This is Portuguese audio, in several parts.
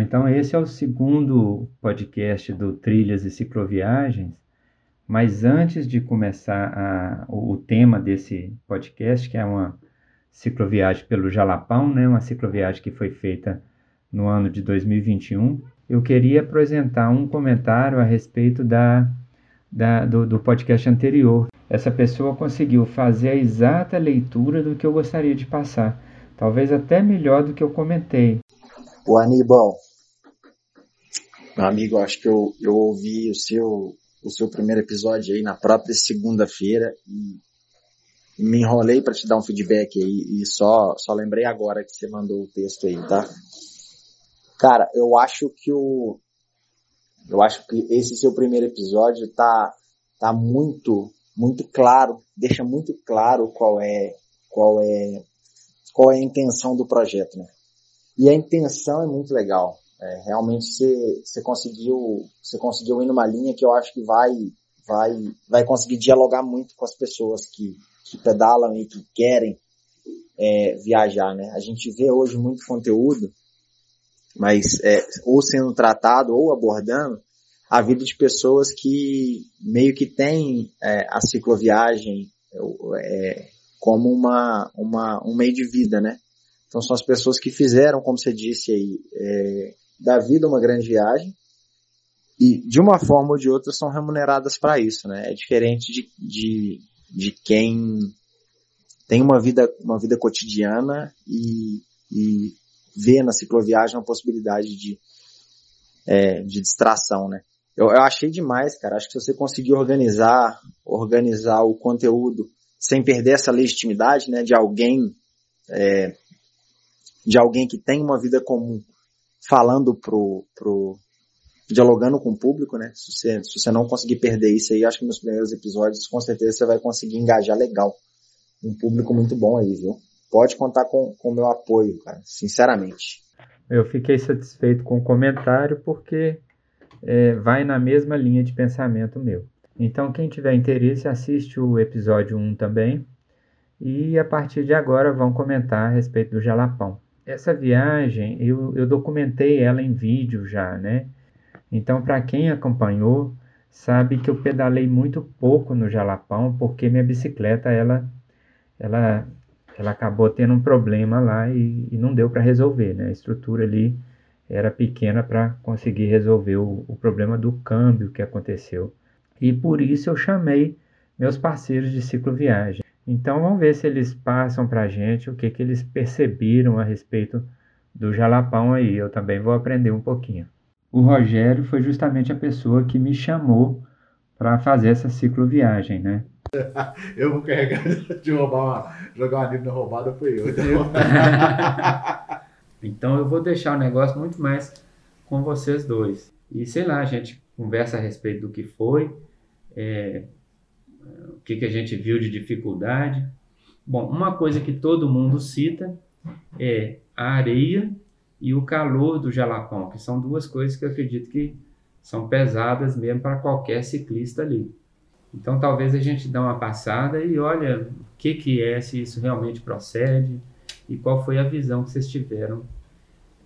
Então, esse é o segundo podcast do Trilhas e Cicloviagens. Mas antes de começar a, o, o, tema desse podcast, que é uma cicloviagem pelo Jalapão, né, uma cicloviagem que foi feita no ano de 2021, eu queria apresentar um comentário a respeito da, da do, do podcast anterior. Essa pessoa conseguiu fazer a exata leitura do que eu gostaria de passar, talvez até melhor do que eu comentei. O Aníbal, meu amigo, acho que eu, eu ouvi o seu, o seu primeiro episódio aí na própria segunda-feira e me enrolei para te dar um feedback aí e só, só lembrei agora que você mandou o texto aí, tá? Cara, eu acho que o, eu acho que esse seu primeiro episódio tá, tá muito, muito claro, deixa muito claro qual é, qual é, qual é a intenção do projeto, né? E a intenção é muito legal. É, realmente você, conseguiu você conseguiu ir numa linha que eu acho que vai vai vai conseguir dialogar muito com as pessoas que, que pedalam e que querem é, viajar, né? A gente vê hoje muito conteúdo, mas é, ou sendo tratado ou abordando a vida de pessoas que meio que têm é, a cicloviagem é, como uma, uma, um meio de vida, né? Então são as pessoas que fizeram, como você disse aí, é, da vida uma grande viagem e de uma forma ou de outra são remuneradas para isso, né? É diferente de, de, de quem tem uma vida, uma vida cotidiana e, e vê na cicloviagem uma possibilidade de, é, de distração, né? Eu, eu achei demais, cara. Acho que se você conseguir organizar, organizar o conteúdo sem perder essa legitimidade, né, de alguém, é, de alguém que tem uma vida comum falando pro, pro dialogando com o público, né? Se você, se você não conseguir perder isso aí, acho que nos primeiros episódios, com certeza você vai conseguir engajar legal. Um público muito bom aí, viu? Pode contar com o meu apoio, cara, sinceramente. Eu fiquei satisfeito com o comentário porque é, vai na mesma linha de pensamento meu. Então, quem tiver interesse, assiste o episódio 1 também. E a partir de agora vão comentar a respeito do Jalapão essa viagem eu, eu documentei ela em vídeo já, né? Então, para quem acompanhou, sabe que eu pedalei muito pouco no Jalapão, porque minha bicicleta ela, ela, ela acabou tendo um problema lá e, e não deu para resolver, né? A estrutura ali era pequena para conseguir resolver o, o problema do câmbio que aconteceu. E por isso eu chamei meus parceiros de cicloviagem. Então vamos ver se eles passam para a gente o que, que eles perceberam a respeito do jalapão aí. Eu também vou aprender um pouquinho. O Rogério foi justamente a pessoa que me chamou para fazer essa cicloviagem, né? eu vou carregar de roubar uma, jogar uma livro roubada foi eu. Então. então eu vou deixar o negócio muito mais com vocês dois. E sei lá, a gente conversa a respeito do que foi. É, o que, que a gente viu de dificuldade. Bom, uma coisa que todo mundo cita é a areia e o calor do jalapão, que são duas coisas que eu acredito que são pesadas mesmo para qualquer ciclista ali. Então talvez a gente dê uma passada e olha o que, que é, se isso realmente procede e qual foi a visão que vocês tiveram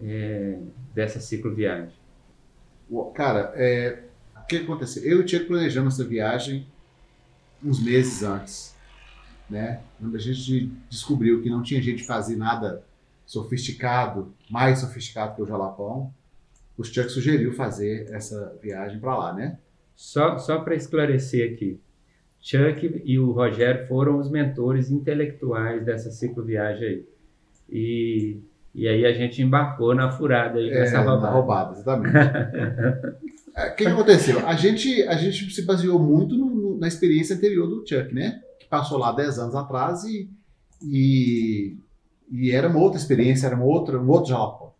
é, dessa cicloviagem. Cara, é, o que aconteceu? Eu tinha planejando essa viagem uns meses antes, né? Quando a gente descobriu que não tinha jeito de fazer nada sofisticado, mais sofisticado que o Jalapão, o Chuck sugeriu fazer essa viagem para lá, né? Só, só para esclarecer aqui, Chuck e o Rogério foram os mentores intelectuais dessa cicloviagem aí. E, e aí a gente embarcou na furada aí, nessa é, roubada. Na roubada, exatamente. É, o que, que, aconteceu? A gente, a gente se baseou muito no, na experiência anterior do Chuck, né? Que passou lá 10 anos atrás e, e, e era uma outra experiência, era uma outra, um outro jalapão.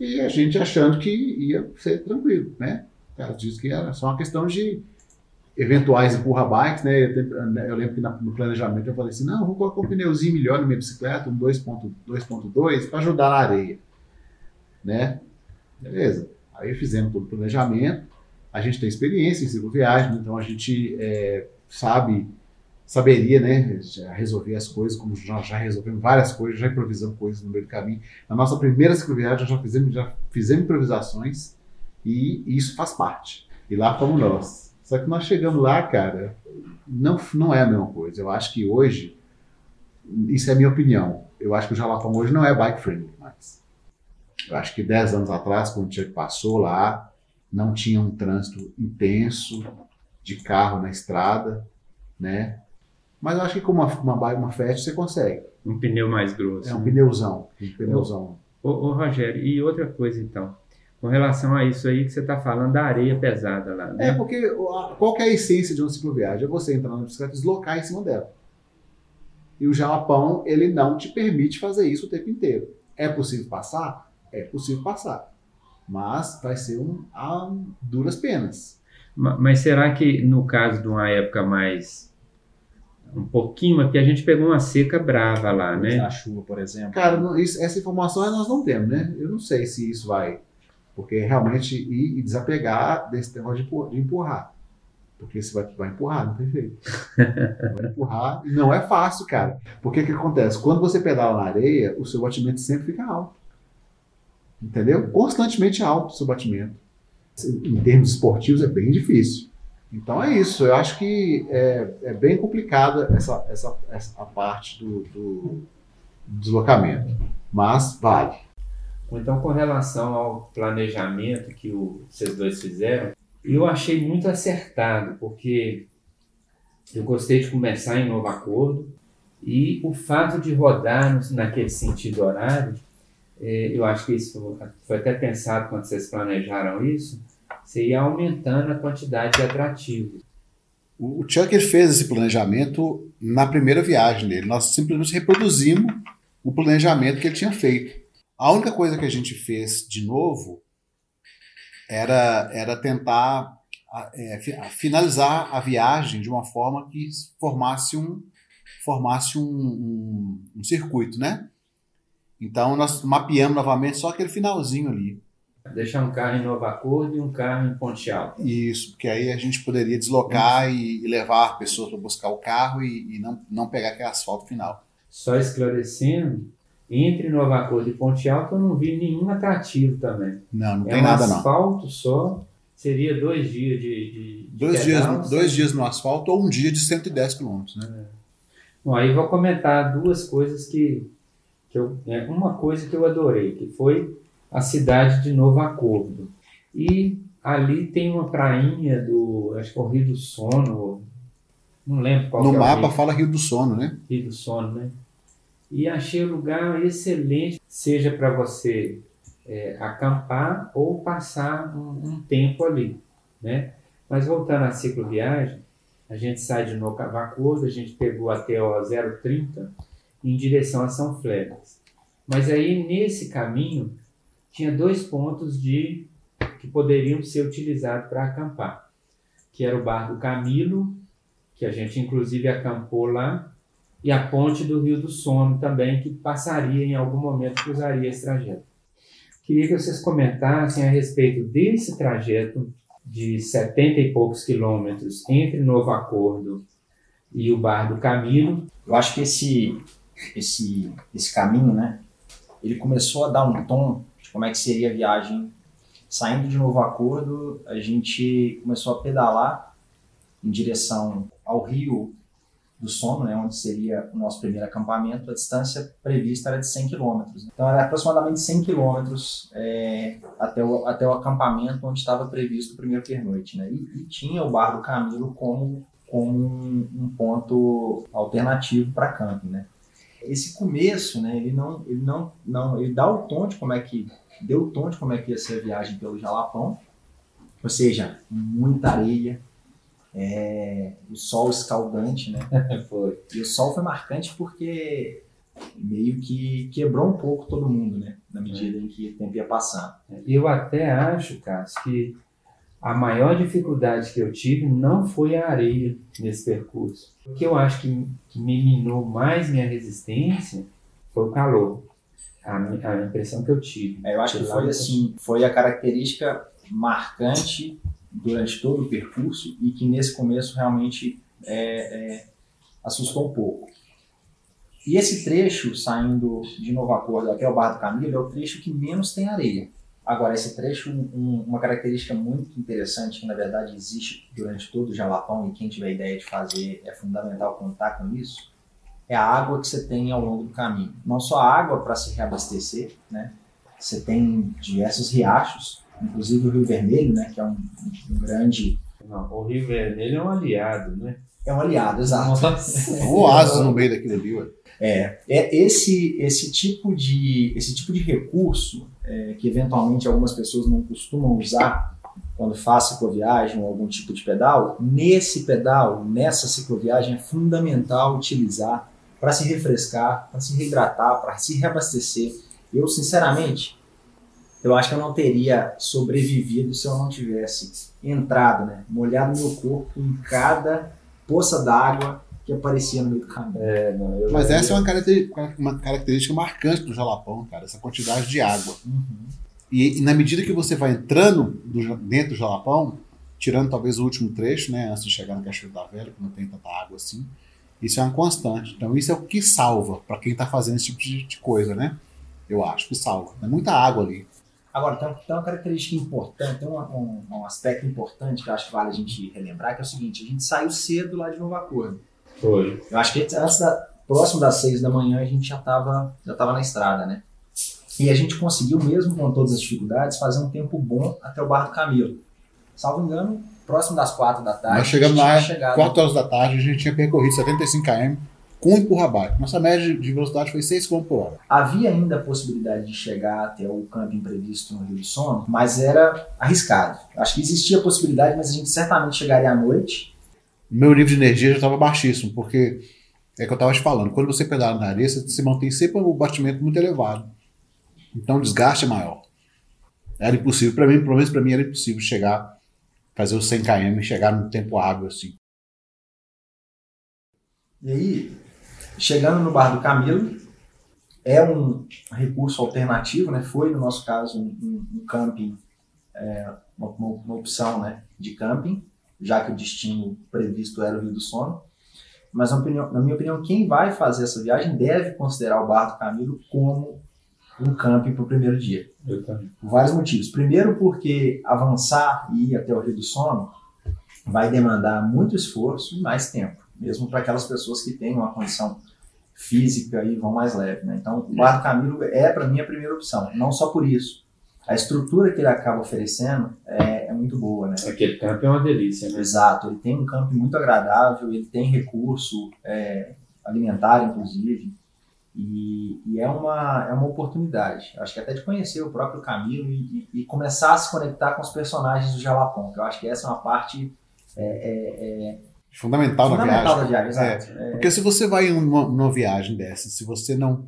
E a gente achando que ia ser tranquilo, né? Ela disse que era só uma questão de eventuais empurra-bikes, né? Eu, lembro que no planejamento eu falei assim, não, vou colocar um pneuzinho melhor na minha bicicleta, um 2.2 para ajudar na areia, né? Beleza. Aí fizemos todo o planejamento. A gente tem experiência em cicloviagem, então a gente é, sabe saberia, né, resolver as coisas, como já, já resolvemos várias coisas, já improvisamos coisas no meio do caminho. Na nossa primeira cicloviagem já fizemos, já fizemos improvisações e isso faz parte. E lá fomos nós. Só que nós chegamos lá, cara, não, não é a mesma coisa. Eu acho que hoje, isso é a minha opinião, eu acho que o Jalapão hoje não é bike friendly mais. Eu acho que 10 anos atrás, quando o Chuck passou lá, não tinha um trânsito intenso de carro na estrada, né? Mas eu acho que com uma, uma bike, uma Fast, você consegue. Um pneu mais grosso. É um né? pneuzão. Um pneuzão. Ô, ô, Rogério, e outra coisa então, com relação a isso aí que você está falando da areia pesada lá. Né? É, porque qual é a essência de uma cicloviagem? É você entrar na bicicleta e deslocar em cima dela. E o jalapão, ele não te permite fazer isso o tempo inteiro. É possível passar? É possível passar. Mas vai ser um, a duras penas. Mas, será que no caso de uma época mais um pouquinho, porque a gente pegou uma seca brava lá, né? Na chuva, por exemplo. Cara, não, isso, essa informação nós não temos, né? Eu não sei se isso vai. Porque realmente ir e desapegar desse negócio de, empurrar. Porque você vai, vai empurrar, não tem jeito. vai empurrar. E não é fácil, cara. Porque o que acontece? Quando você pedala na areia, o seu batimento sempre fica alto. Entendeu? Constantemente alto o seu batimento. Em termos esportivos é bem difícil. Então é isso. Eu acho que é, é bem complicada essa, essa, essa parte do, do deslocamento. Mas vale. Então, com relação ao planejamento que o, vocês dois fizeram, eu achei muito acertado, porque eu gostei de começar em novo acordo e o fato de rodar naquele sentido horário, eu acho que isso foi até pensado quando vocês planejaram isso, você ia aumentando a quantidade de atrativos. O Chuck fez esse planejamento na primeira viagem dele. Nós simplesmente reproduzimos o planejamento que ele tinha feito. A única coisa que a gente fez de novo era, era tentar é, finalizar a viagem de uma forma que formasse um, formasse um, um, um circuito, né? Então nós mapeamos novamente só aquele finalzinho ali. Deixar um carro em Nova Acordo e um carro em Ponte Alta. Isso, porque aí a gente poderia deslocar e, e, levar pessoas para buscar o carro e, e, não, não pegar aquele asfalto final. Só esclarecendo, entre Nova Acordo e Ponte Alta eu não vi nenhum atrativo também. Não, não é tem um nada não. asfalto só, seria dois dias de, de, de dois, pedal, dias, dois dias no asfalto ou um dia de 110 quilômetros, né? É. Bom, aí vou comentar duas coisas que, que eu, é, uma coisa que eu adorei, que foi a cidade de Novo Acordo. E ali tem uma prainha do, acho que é o Rio do Sono, não lembro qual No é mapa Rio. fala Rio do Sono, né? Rio do Sono, né? E achei o lugar excelente, seja para você é, acampar ou passar um, um, tempo ali, né? Mas voltando à cicloviagem, a gente sai de Novo Acordo, a gente pegou até o 030 em direção a São Félix. Mas aí nesse caminho tinha dois pontos de que poderiam ser utilizados para acampar, que era o bar do Camilo, que a gente inclusive acampou lá, e a ponte do Rio do Sono também, que passaria em algum momento, cruzaria esse trajeto. Queria que vocês comentassem a respeito desse trajeto de 70 e poucos quilômetros entre Novo Acordo e o Bar do Camilo. Eu acho que esse, esse, esse caminho, né, ele começou a dar um tom como é que seria a viagem. Saindo de Novo Acordo, a gente começou a pedalar em direção ao Rio do Sono, né, onde seria o nosso primeiro acampamento. A distância prevista era de 100 quilômetros. Então era aproximadamente 100 quilômetros é, até, o, até o acampamento onde estava previsto o primeiro pernoite. Né? E, e tinha o Bar do Camilo como, como um, um ponto alternativo para camping. Né? Esse começo, né, ele não, ele não, não, ele dá o tom de como é que, deu o tom de como é que ia ser a viagem pelo Jalapão, ou seja, muita areia, é, o sol escaldante, né? foi. E o sol foi marcante porque meio que quebrou um pouco todo mundo, né? Na medida é. em que o tempo ia passando. Eu até acho, Cássio, que a maior dificuldade que eu tive não foi a areia nesse percurso. O que eu acho que, que me minou mais minha resistência foi o calor. A, a impressão que eu tive. É, eu acho que foi assim, foi a característica marcante durante todo o percurso e que nesse começo realmente é, é, assustou um pouco. E esse trecho, saindo de Novo Acordo até o Bar do Camilo, é o trecho que menos tem areia. Agora, esse trecho, um, uma característica muito interessante, que na verdade existe durante todo o Jalapão, e quem tiver ideia de fazer é fundamental contar com isso, é a água que você tem ao longo do caminho. Não só a água para se reabastecer, né? Você tem diversos riachos, inclusive o Rio Vermelho, né? Que é um, um grande... Não, o Rio Vermelho é um aliado, né? É um aliado, exato. Um oásis no meio daquilo ali, ué. É, é esse, esse, tipo de, esse tipo de recurso é, que eventualmente algumas pessoas não costumam usar quando faz cicloviagem ou algum tipo de pedal, nesse pedal, nessa cicloviagem, é fundamental utilizar para se refrescar, para se reidratar, para se reabastecer. Eu, sinceramente, eu acho que eu não teria sobrevivido se eu não tivesse entrado, né, molhado meu corpo em cada poça d'água que aparecia no meio do caminho. É, não, eu- Mas essa é uma característica, uma característica marcante do Jalapão, cara, essa quantidade de água. Uhum. E, e na medida que você vai entrando do dentro do Jalapão, tirando talvez o último trecho, né, antes de chegar no Cachoeiro da Velha, que não tem tanta água assim, isso é uma constante. Então isso é o que salva para quem está fazendo esse tipo de, de coisa, né? Eu acho que salva. É muita água ali. Agora, tem, tem uma característica importante, tem um, um, um aspecto importante que eu acho que vale a gente relembrar, que é o seguinte, a gente saiu cedo lá de Novo Acordo. Foi. Eu acho que antes da, próximo das seis da manhã a gente já estava já tava na estrada, né? E a gente conseguiu, mesmo com todas as dificuldades, fazer um tempo bom até o Bar do Camilo. Salvo engano, próximo das quatro da tarde. Nós chegamos a lá, chegado. 4 horas da tarde, a gente tinha percorrido 75 km com empurra-bike. Nossa média de velocidade foi 6 km por hora. Havia ainda a possibilidade de chegar até o camping previsto no Rio do Sono, mas era arriscado. Acho que existia a possibilidade, mas a gente certamente chegaria à noite. Meu nível de energia já estava baixíssimo, porque é que eu estava te falando, quando você pedala na areia, você você mantém sempre o batimento muito elevado. Então o desgaste é maior. Era impossível, para mim, pelo menos para mim era impossível chegar, fazer os 100 km e chegar no tempo hábil assim. E aí, chegando no Bar do Camilo, é um recurso alternativo, né? Foi, no nosso caso, um, um- um camping, é, uma- uma opção né, de camping, já que o destino previsto era o Rio do Sono. Mas, na, opinião- na minha opinião, quem vai fazer essa viagem deve considerar o Bar do Camilo como um camping para o primeiro dia. Eu também. Por vários motivos. Primeiro, porque avançar e ir até o Rio do Sono vai demandar muito esforço e mais tempo, mesmo para aquelas pessoas que têm uma condição física e vão mais leve. Né? Então, o Bar do Camilo é, para mim, a primeira opção. Não só por isso. A estrutura que ele acaba oferecendo é, é muito boa. Né? Aquele campo é uma delícia, né? Exato, ele tem um campo muito agradável, ele tem recurso é, alimentar, inclusive, e, e é, uma, é uma oportunidade. Acho que até de conhecer o próprio Camilo e, e- e começar a se conectar com os personagens do Jalapão, que eu acho que essa é uma parte é, é, é Fundamental, na fundamental viagem. da viagem. Exato. É, Porque se você vai em uma, numa viagem dessa, se você não.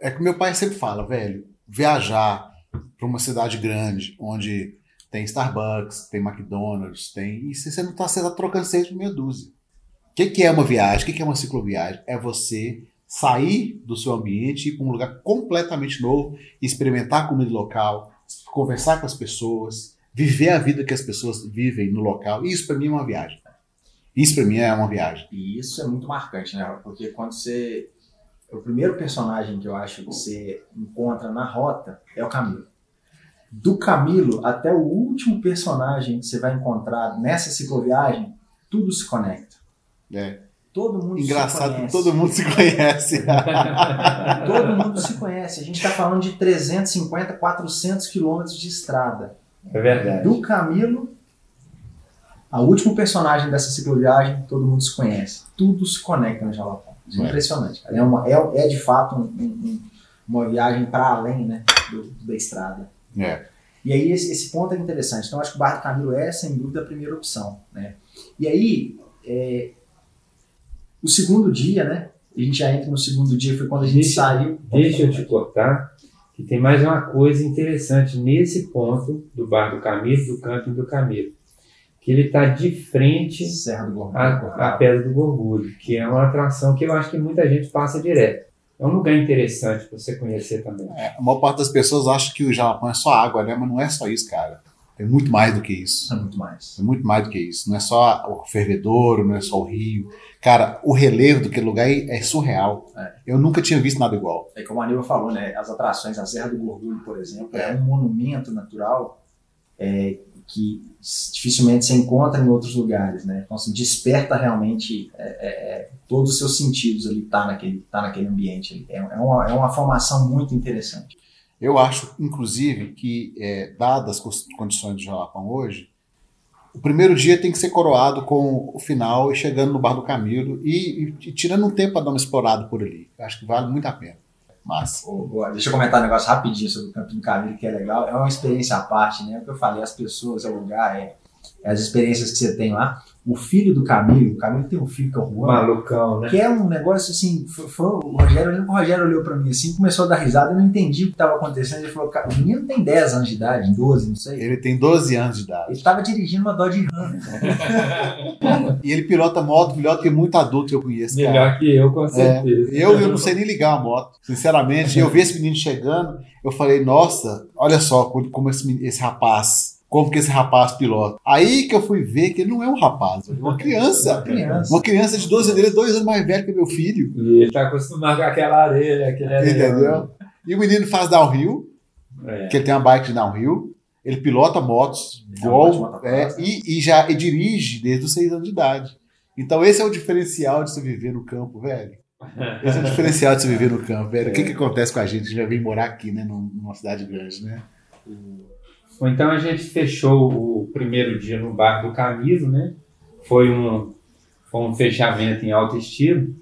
É que meu pai sempre fala, velho, viajar para uma cidade grande, onde tem Starbucks, tem McDonald's, tem. E você não está tá trocando seis por meia dúzia. O que, que é uma viagem? O que, que é uma cicloviagem? É você sair do seu ambiente, ir para um lugar completamente novo, experimentar a comida local, conversar com as pessoas, viver a vida que as pessoas vivem no local. Isso para mim é uma viagem. Isso para mim é uma viagem. E isso é muito marcante, né? Porque quando você. O primeiro personagem que eu acho que você encontra na rota é o Camilo. Do Camilo até o último personagem que você vai encontrar nessa cicloviagem, tudo se conecta. É. Todo mundo se Engraçado todo mundo se conhece. Todo mundo se conhece. A gente está falando de 350, 400 quilômetros de estrada. É verdade. Do Camilo ao último personagem dessa cicloviagem, todo mundo se conhece. Tudo se conecta no Jalapão. Isso é É. impressionante. É, uma, é, é de fato um- um- uma viagem para além né, do- da estrada. É. E aí esse, esse ponto é interessante. Então acho que o Bar do Camilo é, sem dúvida, a primeira opção. Né? E aí, é, o segundo dia, né? A gente já entra no segundo dia, foi quando a gente Deixa- saiu. Deixa eu te cortar, que tem mais uma coisa interessante nesse ponto do Bar do Camilo, do camping do Camilo. Que ele está de frente à Pedra do Gorgulho, que é uma atração que eu acho que muita gente passa direto. É um lugar interessante para você conhecer também. É, A maior parte das pessoas acha que o Jalapão é só água, né? Mas não é só isso, cara. É muito mais do que isso. É muito mais. É muito mais do que isso. Não é só o fervedouro, não é só o rio. Cara, o relevo daquele lugar é surreal. É. Eu nunca tinha visto nada igual. É como a Aníbal falou, né? As atrações, a Serra do Gordulho, por exemplo, é, um monumento natural é, que dificilmente se encontra em outros lugares, né? Então, assim, desperta realmente é, é, é todos os seus sentidos ali, tá naquele, tá naquele ambiente. Ali. É, é, uma, é uma formação muito interessante. Eu acho, inclusive, que, é, dadas as condições de Jalapão hoje, o primeiro dia tem que ser coroado com o final e chegando no Bar do Camilo e, e, e tirando um tempo para dar uma explorada por ali. Acho que vale muito a pena. Mas... deixa eu comentar um negócio rapidinho sobre o Campo do Camilo, que é legal. É uma experiência à parte, né? O que eu falei, as pessoas, é o lugar, é, é as experiências que você tem lá o filho do Camilo, o Camilo tem um filho que é o Juan. Malucão, né? Que é um negócio assim, foi, foi o Rogério, o Rogério olhou pra mim assim, começou a dar risada, eu não entendi o que estava acontecendo. Ele falou, o menino tem 10 anos de idade, 12, não sei. Ele tem 12 anos de idade. Ele estava dirigindo uma Dodge Ram. e ele pilota moto melhor do que muito adulto que eu conheço. Melhor cara. que eu, com certeza. É, eu, eu não sei nem ligar a moto, sinceramente. eu vi esse menino chegando, eu falei, nossa, olha só como esse, esse rapaz como que esse rapaz pilota. Aí que eu fui ver que ele não é um rapaz, é uma criança. Uma criança, uma criança de 12 anos, ele é dois anos mais velho que meu filho. E ele tá acostumado com aquela areia, aquele Entendeu? E o menino faz downhill, é. que ele tem uma bike de downhill, ele pilota motos, igual, é, e, e, já e dirige desde os 6 anos de idade. Então esse é o diferencial de se viver no campo, velho. Esse é o diferencial de se viver no campo, velho. É. O que, que acontece com a gente que já vem morar aqui, né, numa cidade grande, né? Ou então a gente fechou o primeiro dia no Bar do Camilo, né? Foi um, foi um fechamento em alto estilo.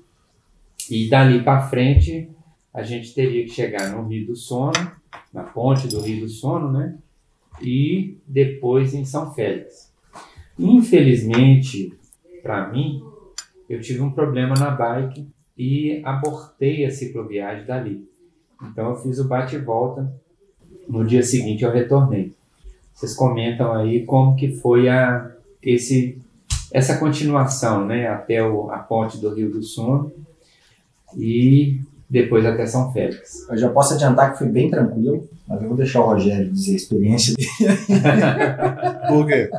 E dali para frente a gente teria que chegar no Rio do Sono, na ponte do Rio do Sono, né? E depois em São Félix. Infelizmente, para mim, eu tive um problema na bike e abortei a cicloviagem dali. Então eu fiz o bate volta. No dia seguinte eu retornei. Vocês comentam aí como que foi a, esse, essa continuação, né, até o, a ponte do Rio do Sono e depois até São Félix. Eu já posso adiantar que foi bem tranquilo, mas eu vou deixar o Rogério dizer a experiência dele. Por quê?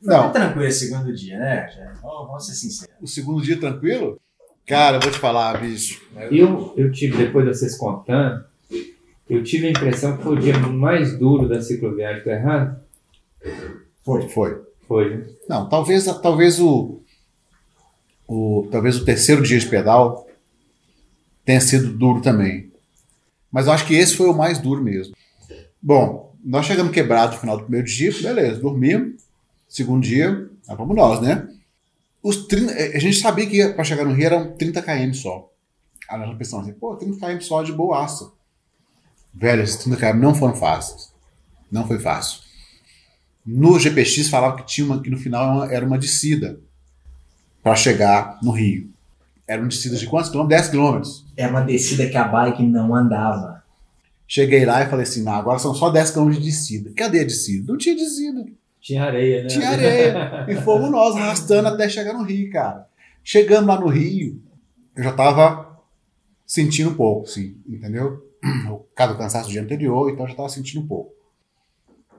Não. Foi tranquilo esse segundo dia, né, Rogério? Vamos ser sinceros. O segundo dia tranquilo? Cara, eu vou te falar, bicho. Eu, eu tive, depois de vocês contando, eu tive a impressão que foi o dia mais duro da cicloviagem, tá errado? Foi, foi. Foi, né? Não, talvez, talvez o, o, talvez o terceiro dia de pedal tenha sido duro também. Mas eu acho que esse foi o mais duro mesmo. Bom, nós chegamos quebrados no final do primeiro dia, beleza, dormimos. Segundo dia, vamos nós, né? Os 30, a gente sabia que para chegar no Rio eram 30 km só. Aí nós pensamos assim, pô, 30 km só de boaça. Velho, esses 30 km não foram fáceis. Não foi fácil. No GPX falava que tinha uma que no final era uma descida para chegar no Rio. Era uma descida de quantos quilômetros? 10 quilômetros. É uma descida que a bike não andava. Cheguei lá e falei assim: não, agora são só 10 quilômetros de descida. Cadê a descida? Não tinha descida. Tinha areia, né? Tinha areia. e fomos nós arrastando até chegar no Rio, cara. Chegando lá no Rio, eu já tava sentindo um pouco, sim, entendeu? O cada cansaço do dia anterior, então já estava sentindo um pouco.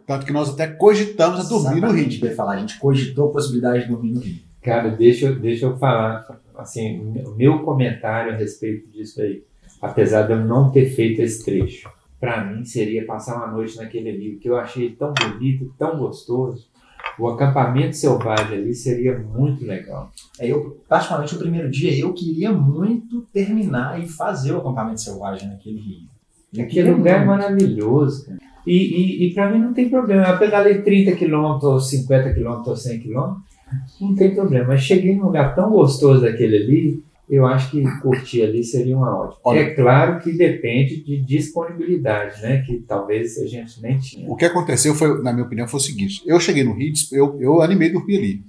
Tanto que nós até cogitamos a dormir Exatamente, no Rio. Eu falar, a gente cogitou a possibilidade de dormir no Rio. Cara, deixa, eu, deixa eu falar, assim, o meu comentário a respeito disso aí, apesar de eu não ter feito esse trecho, para mim seria passar uma noite naquele rio, que eu achei tão bonito, tão gostoso. O acampamento selvagem ali seria muito legal. É, eu, particularmente, o primeiro dia, eu queria muito terminar e fazer o acampamento selvagem naquele rio. Aquele lugar é maravilhoso, cara. E, e, e para mim não tem problema. Eu pedalei 30 km, ou 50 km, ou 100 km, não tem problema. Mas cheguei num lugar tão gostoso daquele ali, eu acho que curtir ali seria uma ótima. Olha, é claro que depende de disponibilidade, né? Que talvez a gente nem tinha. O que aconteceu foi, na minha opinião, foi o seguinte: eu cheguei no Rio, eu, eu animei dormir ali.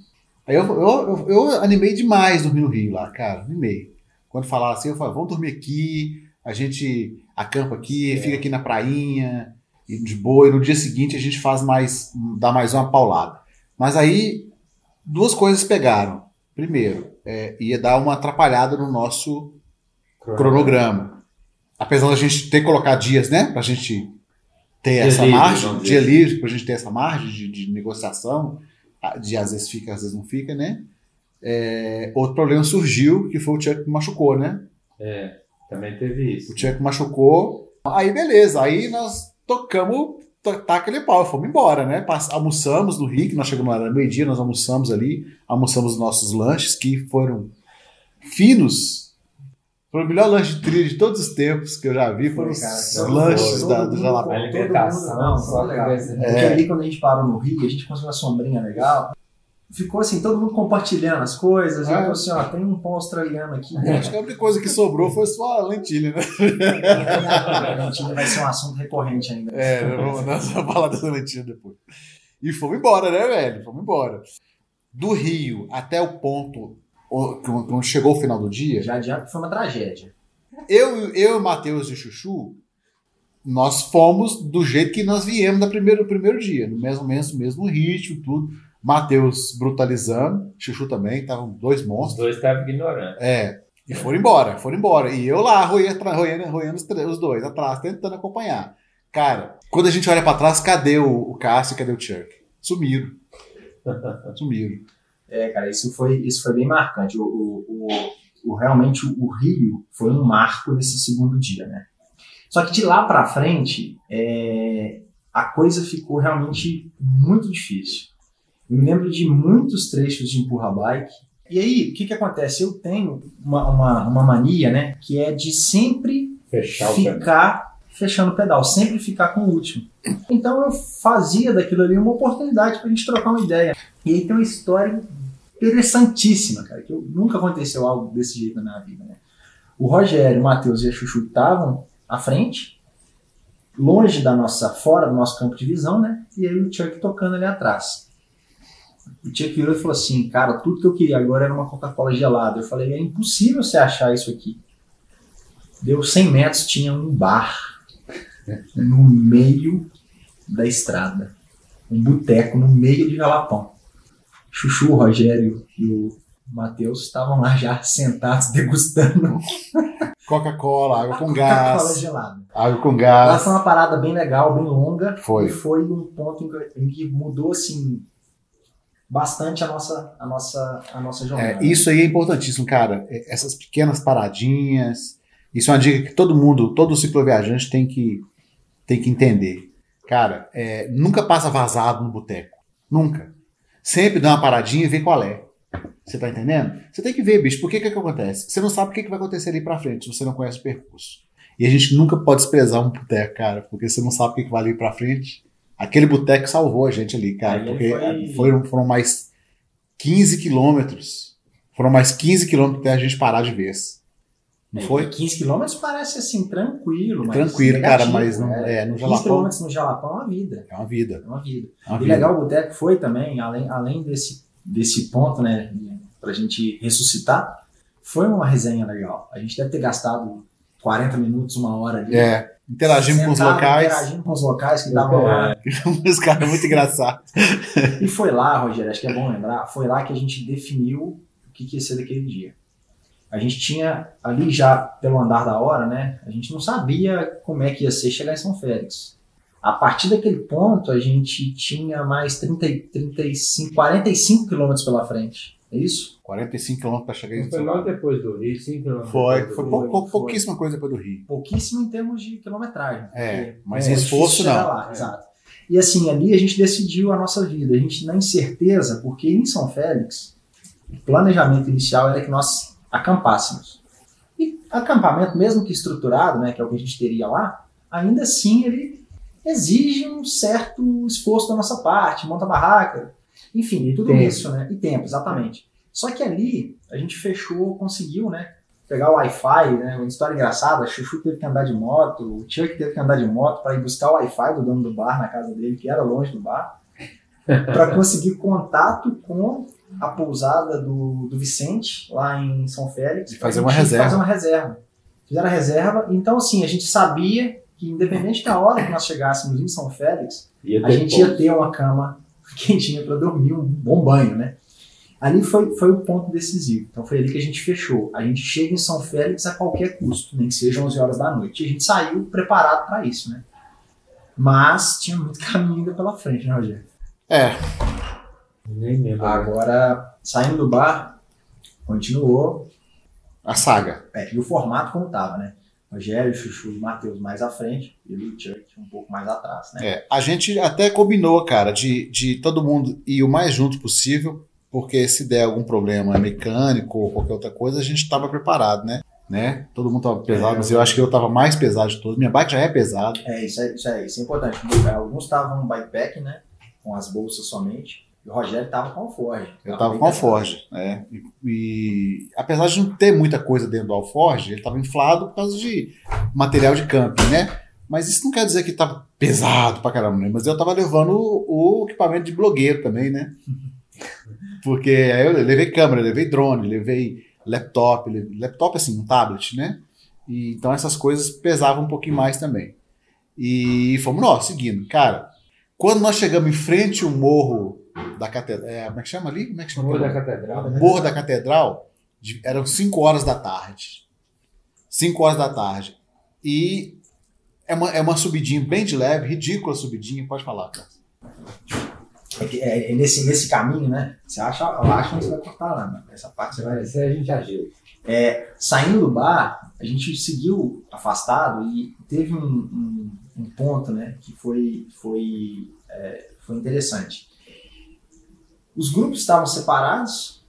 Aí eu, eu, eu, animei demais dormir no Rio lá, cara, animei. Quando falaram assim, eu falei, vamos dormir aqui, a gente acampa aqui, é. fica aqui na prainha, de boa, e no dia seguinte a gente faz mais, dá mais uma paulada. Mas aí, duas coisas pegaram. Primeiro, é, ia dar uma atrapalhada no nosso cronograma. cronograma. Apesar da gente ter que colocar dias, né, pra gente ter Dia essa livre, margem, dia dizer. livre, pra gente ter essa margem de, de negociação, de às vezes fica, às vezes não fica, né? É, outro problema surgiu, que foi o Chuck que machucou, né? É, também teve isso. O Chuck machucou. Aí beleza, aí nós tocamos, to- tá aquele pau, fomos embora, né? Pass- Almoçamos no Rick, nós chegamos lá no meio-dia, nós almoçamos ali, almoçamos os nossos lanches, que foram finos. Foi o melhor lanche de trilha de todos os tempos que eu já vi, foram os Cara, os lanches da, do Jalapão. Alimentação, só legal. Porque É. ali quando a gente parou no Rio, a gente conseguiu uma sombrinha legal. Ficou assim, todo mundo compartilhando as coisas. E É. eu falei assim, ó, tem um pão australiano aqui. Acho que a única coisa que sobrou foi só a lentilha, né? A Argentina vai ser um assunto recorrente ainda. É, vamos nós vamos falar dessa lentilha depois. E fomos embora, né, velho? Fomos embora. Do Rio até o ponto que chegou o final do dia, Já adianto que foi uma tragédia. eu, eu, Matheus e Chuchu, nós fomos do jeito que nós viemos no primeiro, primeiro dia, no mesmo, mesmo, mesmo ritmo, tudo. Matheus brutalizando, Chuchu também, estavam dois Os monstros. dois estavam ignorando. É, e foram embora, foram embora. E eu lá, roendo, roendo, roendo os, os dois atrás, tentando acompanhar. Cara, quando a gente olha pra trás, cadê o, o Cássio e cadê o Chuck? Sumiram. Sumiram. É, cara, isso foi, isso foi bem marcante. O, o, o- o- realmente o, o Rio foi um marco nesse segundo dia, né? Só que de lá pra frente, é, a coisa ficou realmente muito difícil. Eu me lembro de muitos trechos de empurra bike. E aí, o que que acontece? Eu tenho uma, uma, uma mania, né? Que é de sempre Fechar ficar fechando o pedal, sempre ficar com o último. Então eu fazia daquilo ali uma oportunidade pra gente trocar uma ideia. E aí tem uma história interessantíssima, cara, que eu, nunca aconteceu algo desse jeito na minha vida, né? O Rogério, o Matheus e a Chuchu estavam à frente, longe da nossa, fora do nosso campo de visão, né? E aí o Chuck tocando ali atrás. O Chuck virou e falou assim, cara, tudo que eu queria agora era uma Coca-Cola gelada. Eu falei, é impossível você achar isso aqui. Deu 100 metros, tinha um bar no meio da estrada. Um boteco no meio de Jalapão. Chuchu, o Rogério e o Matheus estavam lá já sentados degustando Coca-Cola, água com Coca-Cola gás. gelada. Água com Lá gás. foi uma parada bem legal, bem longa. Foi. E foi um ponto em que mudou assim bastante a nossa a nossa a nossa jornada. É, isso aí é importantíssimo, cara. É, Essas pequenas paradinhas. Isso é uma dica que todo mundo, todo cicloviajante tem que, tem que entender. Cara, é, nunca passa vazado no boteco. Nunca. Sempre dá uma paradinha e vê qual é. Você tá entendendo? Você tem que ver, bicho, por que que, que acontece? Você não sabe o que, que vai acontecer ali pra frente se você não conhece o percurso. E a gente nunca pode desprezar um boteco, cara, porque você não sabe o que, que vai ali pra frente. Aquele boteco salvou a gente ali, cara, Aí porque foi- foram, foram mais 15 quilômetros. Foram mais 15 quilômetros até a gente parar de vez. Não É, foi? 15 quilômetros parece assim tranquilo, mas Tranquilo, cara, negativo, mas não, né? é, no 15 Jalapão quilômetros no Jalapão é uma vida, é uma vida. é uma vida. É uma E vida. legal o boteco foi também, além, além desse, desse ponto, né, pra gente ressuscitar, foi uma resenha legal. A gente deve ter gastado 40 minutos, uma hora ali. É, interagimos com os locais. Interagindo com os locais que estavam lá. os caras muito engraçados. E foi lá, Rogério, acho que é bom lembrar, foi lá que a gente definiu o que, ia ser daquele dia. A gente tinha ali já, pelo andar da hora, né? A gente não sabia como é que ia ser chegar em São Félix. A partir daquele ponto, a gente tinha mais 30, e- 35, 45 quilômetros pela frente. É isso? 45 quilômetros para chegar em Foi logo depois do Rio, 5 km. Foi, foi, pou- pou- foi. pouquíssima coisa depois do Rio. Pouquíssimo em termos de quilometragem. É, mas é em esforço não. Lá, Exato. E assim, ali a gente decidiu a nossa vida. A gente, na incerteza, porque em São Félix, o planejamento inicial era que nós acampássemos. E acampamento, mesmo que estruturado, né, que é o que a gente teria lá, ainda assim ele exige um certo esforço da nossa parte, monta barraca, enfim, e tudo Tempo. isso, né? E tempo, exatamente. Só que ali a gente fechou, conseguiu, né? Pegar o Wi-Fi, né? Uma história engraçada, a Chuchu teve que andar de moto, o Chuck teve que andar de moto para ir buscar o Wi-Fi do dono do bar na casa dele, que era longe do bar, para conseguir contato com a pousada do, do Vicente, lá em São Félix. E fazer uma reserva. Fazer uma reserva. Fizeram a reserva, então assim, a gente sabia que independente da hora que nós chegássemos em São Félix, Ia a gente pouco. ia ter uma cama quentinha para dormir, um bom banho, né? Ali foi, foi o ponto decisivo. Então foi ali que a gente fechou. A gente chega em São Félix a qualquer custo, nem que seja 11 horas da noite. E a gente saiu preparado para isso, né? Mas tinha muito caminho ainda pela frente, né, Rogério? É, Nem lembro. Agora, saindo do bar, continuou. a saga. É, e o formato como tava, né? Rogério, Chuchu e Matheus mais à frente, e o Chuck um pouco mais atrás, né? É, a gente até combinou, cara, de, de todo mundo ir o mais junto possível, porque se der algum problema mecânico ou qualquer outra coisa, a gente estava preparado, né? né? Todo mundo tava pesado, mas eu acho que eu tava mais pesado de todos. Minha bike já é pesada. É, isso é, isso é, isso é importante. Alguns estavam no bikepack, né? Com as bolsas somente. E o Rogério tava com o Alforge. Eu tava com o Alforge, né? E, e apesar de não ter muita coisa dentro do Alforge, ele tava inflado por causa de material de camping, né? Mas isso não quer dizer que tava pesado pra caramba, né? Mas eu tava levando o, o equipamento de blogueiro também, né? Porque aí eu levei câmera, levei drone, levei laptop, levei, laptop assim, um tablet, né? E, então essas coisas pesavam um pouquinho mais também. E fomos nós, seguindo. Cara, quando nós chegamos em frente ao morro da catedral, é, como é que chama ali? Como é que chama? Morro da Catedral. né? Morro da Catedral, de- eram 5 horas da tarde. 5 horas da tarde. E é uma, é uma subidinha bem de leve, ridícula subidinha, pode falar, cara. É, que- é- é nesse, nesse caminho, né? Você acha, eu acho que você vai cortar lá, né? Essa parte você vai Isso aí a gente agiu. Saindo do bar, a gente seguiu afastado e teve um, um- um ponto, né? Que foi, foi, é, foi interessante. Os grupos estavam separados,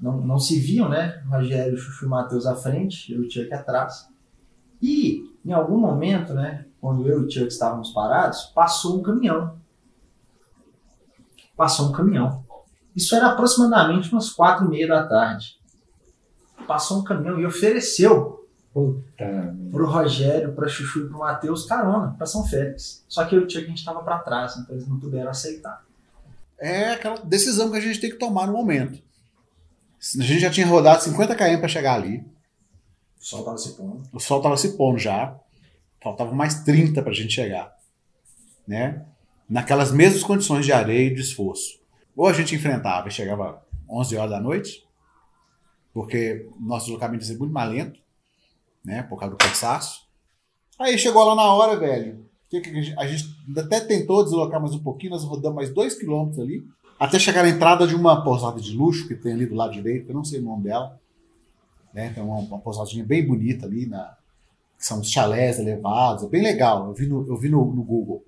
não, não se viam, né? Rogério, Chuchu e Matheus à frente, eu e o Chuck atrás. E, em algum momento, né? Quando eu e o Chuck estávamos parados, passou um caminhão. Passou um caminhão. Isso era aproximadamente umas quatro e meia da tarde. Passou um caminhão e ofereceu Puta. pro Rogério, pra Chuchu e pro Matheus carona pra São Félix. Só que eu e o Chuck a gente tava pra trás, então eles não puderam aceitar. É aquela decisão que a gente tem que tomar no momento. A gente já tinha rodado 50 km para chegar ali. O sol tava se pondo. O sol estava se pondo já. Faltava mais 30 para a gente chegar. Né? Naquelas mesmas condições de areia e de esforço. Ou a gente enfrentava e chegava 11 horas da noite, porque nosso deslocamento ia ser muito mais lento, né? por causa do cansaço. Aí chegou lá na hora, velho. que que a, gente, até tentou deslocar mais um pouquinho, nós rodamos mais 2 km ali, até chegar na entrada de uma pousada de luxo que tem ali do lado direito, eu não sei o nome dela. Né? Tem uma, uma pousadinha bem bonita ali, na, que são os chalés elevados, é bem legal. Eu vi no, eu vi no, no Google.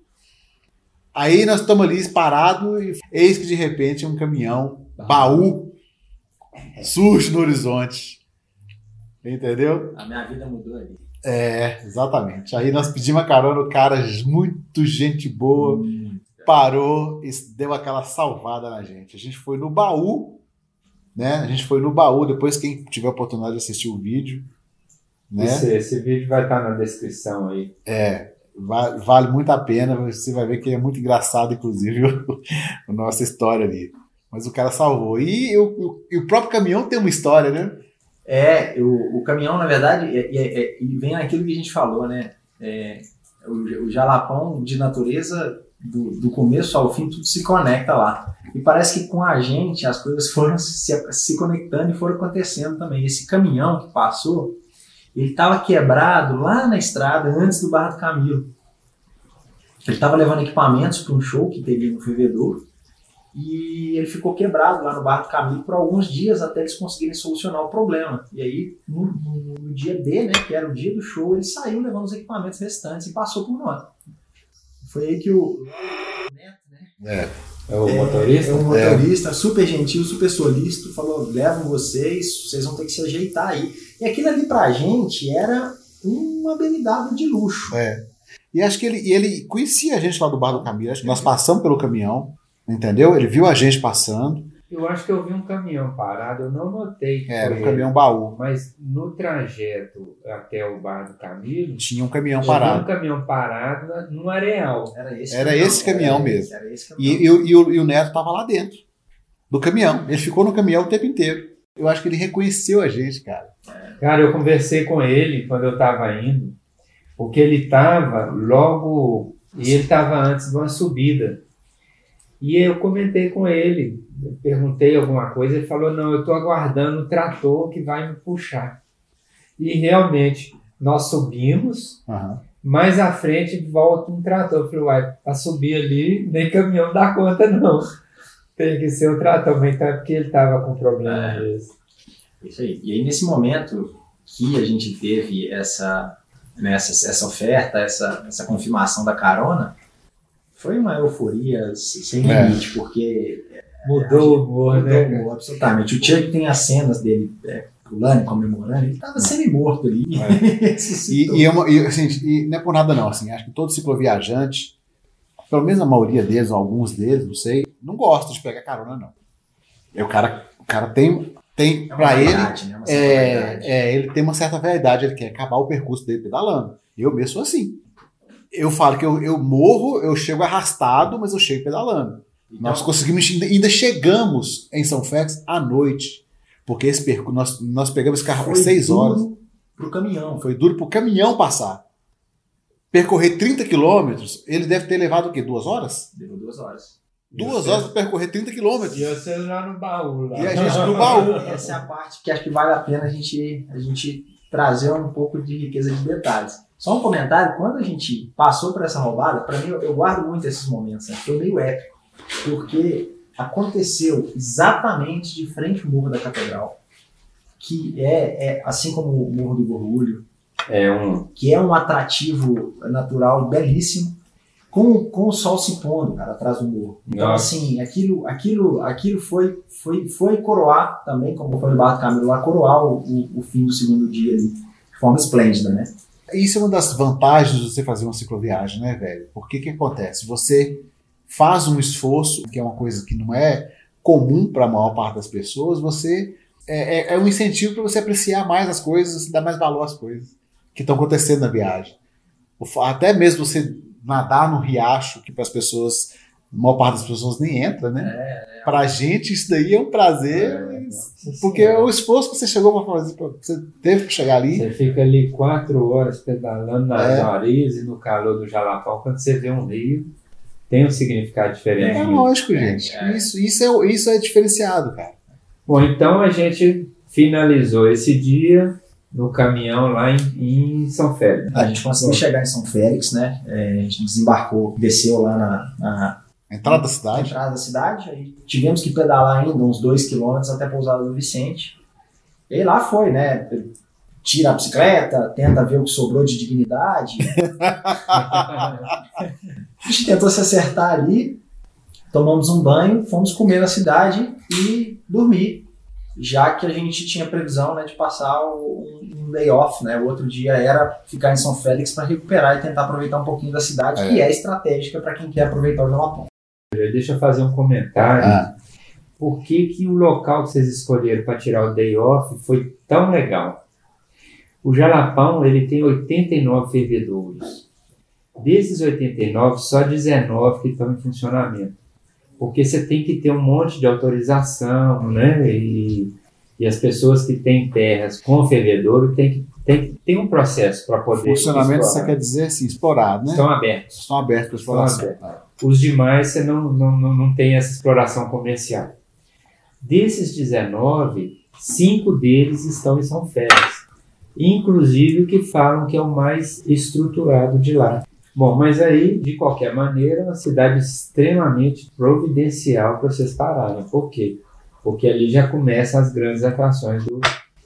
Aí nós estamos ali parados e eis que de repente um caminhão, baú, surge no horizonte. Entendeu? A minha vida mudou ali. É, exatamente. Aí nós pedimos a carona, o cara, muito gente boa, parou e deu aquela salvada na gente. A gente foi no baú, né? A gente foi no baú, depois quem tiver a oportunidade de assistir o vídeo, né? Esse, esse vídeo vai estar na descrição aí. É, va- vale muito a pena, você vai ver que é muito engraçado, inclusive, o- a nossa história ali. Mas o cara salvou. E o, o- e o próprio caminhão tem uma história, né? É, o, o caminhão, na verdade, é- é- é- vem aquilo que a gente falou, né? É, o, o jalapão de natureza, do, do começo ao fim, tudo se conecta lá. E parece que com a gente as coisas foram se, se conectando e foram acontecendo também. Esse caminhão que passou, ele estava quebrado lá na estrada, antes do Bar do Camilo. Ele estava levando equipamentos para um show que teria no Fervedor. E ele ficou quebrado lá no Bar do Camilo por alguns dias até eles conseguirem solucionar o problema. E aí, no, no- no dia D, né, que era o dia do show, ele saiu levando os equipamentos restantes e passou por nós. Foi aí que o Neto, né, É. É o é, motorista? é um motorista super gentil, super solícito, falou: levam vocês, vocês vão ter que se ajeitar aí. E aquilo ali pra gente era uma habilidade de luxo. É. E acho que ele, ele conhecia a gente lá do Bar do Camilo. Acho que nós passamos pelo caminhão, entendeu? Ele viu a gente passando. Eu acho que eu vi um caminhão parado, eu não notei que Era foi um ele. caminhão baú. Mas no trajeto até o bar do Camilo, Tinha um caminhão eu vi um parado. caminhão parado no areal. Era esse Era esse caminhão era mesmo. Era esse caminhão. E, e o- e o, e o Neto tava lá dentro do caminhão. Ele ficou no caminhão o tempo inteiro. Eu acho que ele reconheceu a gente, cara. Cara, eu conversei com ele quando eu estava indo, porque ele estava logo. E ele estava antes de uma subida. E eu comentei com ele, perguntei alguma coisa, ele falou: Não, eu estou aguardando o trator que vai me puxar. E realmente, nós subimos, Aham. Mais à frente volta um trator. Eu falei, uai, para subir ali, nem caminhão dá conta, não. Tem que ser o trator, mas então é porque ele estava com problema É. mesmo. Isso aí. E aí, nesse momento que a gente teve essa, né, essa, essa oferta, essa, essa confirmação da carona, foi uma euforia sem É. limite, porque Mudou o humor, mudou né? o humor, absolutamente. O Chuck tem as cenas dele é, pulando, comemorando, ele estava semi-morto ali. Ressuscitou. E, e, é uma- e, assim, e não é por nada não, assim, acho que todo cicloviajante, pelo menos a maioria deles, ou alguns deles, não sei, não gosta de pegar carona, não. E o cara, o cara tem, tem É uma pra ele, né? É, é, ele tem uma certa verdade, ele quer acabar o percurso dele pedalando. Eu mesmo sou assim. Eu falo que eu, eu morro, eu chego arrastado, mas eu chego pedalando. Então, Nós conseguimos, ainda- chegamos em São Félix à noite, porque esse percurso, nós, nós pegamos esse carro por foi seis horas. duro Pro caminhão. Foi duro pro caminhão passar. Percorrer 30 quilômetros, ele deve ter levado o quê? Duas horas? Deu duas horas. Duas horas para percorrer 30 quilômetros. E o celular no baú lá. E a gente no baú. Essa é a parte que acho que vale a pena a gente, a gente trazer um pouco de riqueza de detalhes. Só um comentário, quando a gente passou por essa roubada, para mim eu, eu guardo muito esses momentos, né? foi meio épico, porque aconteceu exatamente de frente ao Morro da Catedral, que é, é assim como o Morro do Gorgulho, É um. que é um atrativo natural belíssimo, com, com o sol se pondo, cara, atrás do morro. Então, Nossa. assim, aquilo, aquilo, aquilo foi, foi, foi coroar também, como foi no Barra do Camilo lá, coroar o, o, o fim do segundo dia ali, de forma esplêndida, né? Isso é uma das vantagens de você fazer uma cicloviagem, né, velho? Porque que acontece? Você faz um esforço, que é uma coisa que não é comum para a maior parte das pessoas, você é, é- é um incentivo para você apreciar mais as coisas, dar mais valor às coisas que estão acontecendo na viagem. Até mesmo você nadar no riacho, que para as pessoas, a maior parte das pessoas nem entra, né? É, Pra gente isso daí é um prazer, Nossa porque Senhora. o esforço que você chegou para fazer, pra- você teve que chegar ali, Você fica ali quatro horas pedalando nas É. areias e no calor do Jalapão. Quando você vê um rio, tem um significado diferente. É lógico, gente. É. Isso, isso, é, isso é diferenciado, cara. Bom, então a gente finalizou esse dia no caminhão lá em, em São Félix. A gente conseguiu chegar em São Félix, né? É, a gente desembarcou, desceu lá na, na A entrada da cidade. entrada da cidade, aí tivemos que pedalar ainda uns dois quilômetros até a pousada do Vicente. E lá foi, né? Tira a bicicleta, tenta ver o que sobrou de dignidade. A gente tentou se acertar ali, tomamos um banho, fomos comer na cidade e dormir. Já que a gente tinha previsão né, de passar o- um day off, né? O outro dia era ficar em São Félix para recuperar e tentar aproveitar um pouquinho da cidade, É. que é estratégica para quem quer aproveitar o Jalapão. Deixa eu fazer um comentário. Ah. Por que, que o local que vocês escolheram para tirar o day off foi tão legal? O Jalapão ele tem 89 fervedouros. Desses 89, só 19 que estão em funcionamento. Porque você tem que ter um monte de autorização, né? E, e as pessoas que têm terras com fervedouro tem que tem, tem um processo para poder. Funcionamento, você explorar. quer dizer assim, explorado, né? Estão abertos. Estão abertos para exploração. Estão Os demais você não, não, não, tem essa exploração comercial. Desses 19, cinco deles estão em São Félix. Inclusive o que falam que é o mais estruturado de lá. Bom, mas aí, de qualquer maneira, é uma cidade extremamente providencial para vocês pararem. Por quê? Porque ali já começam as grandes atrações do,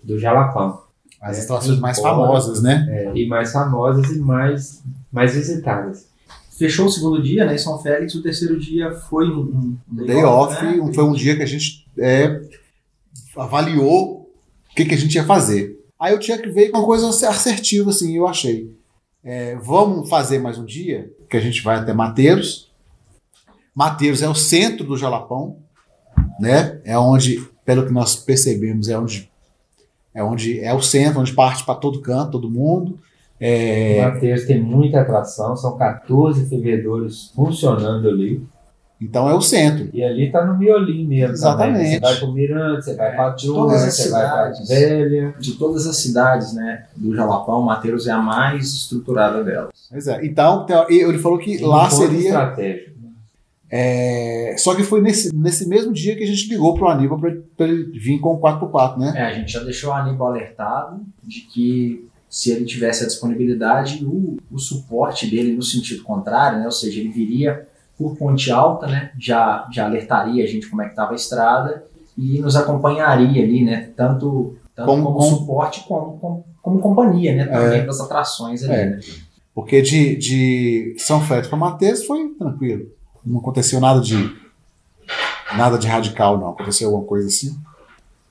do Jalapão. As É, estações mais embora. famosas, né? É, e mais famosas e mais, mais visitadas. Fechou o segundo dia, né, em São Félix. O terceiro dia foi um, um Day off, né? um- foi um dia que a gente é, avaliou o que, que a gente ia fazer. Aí eu tinha que ver com uma coisa assertiva, assim, eu achei. É, vamos fazer mais um dia, que a gente vai até Mateiros. Mateiros é o centro do Jalapão, né? É onde, pelo que nós percebemos, é onde é onde é o centro, onde parte para todo canto, todo mundo. É, Mateus tem muita atração, são 14 fervedores funcionando ali. então é o centro. E ali tá no miolinho mesmo. Exatamente. Também. Você vai pro Mirante, você vai todas as você vai pra cidades. Velha. De todas as cidades, né, do Jalapão, Mateiros é a mais estruturada delas. Pois é. Então, teo- ele falou que Tem um lá ponto seria. estratégico. É, só que foi nesse, nesse mesmo dia que a gente ligou pro Aníbal para ele vir com o 4x4, né? É, a gente já deixou o Aníbal alertado de que se ele tivesse a disponibilidade e o, o suporte dele no sentido contrário, né? ou seja, ele viria por ponte alta, né? já, já alertaria a gente como é que estava a estrada e nos acompanharia ali, né? tanto, tanto como, como, suporte como, como, como, companhia né? também é, das atrações ali. É. Né? Porque de, de São Félix para Mateus foi tranquilo. Não aconteceu nada de nada de radical, não. Aconteceu alguma coisa assim?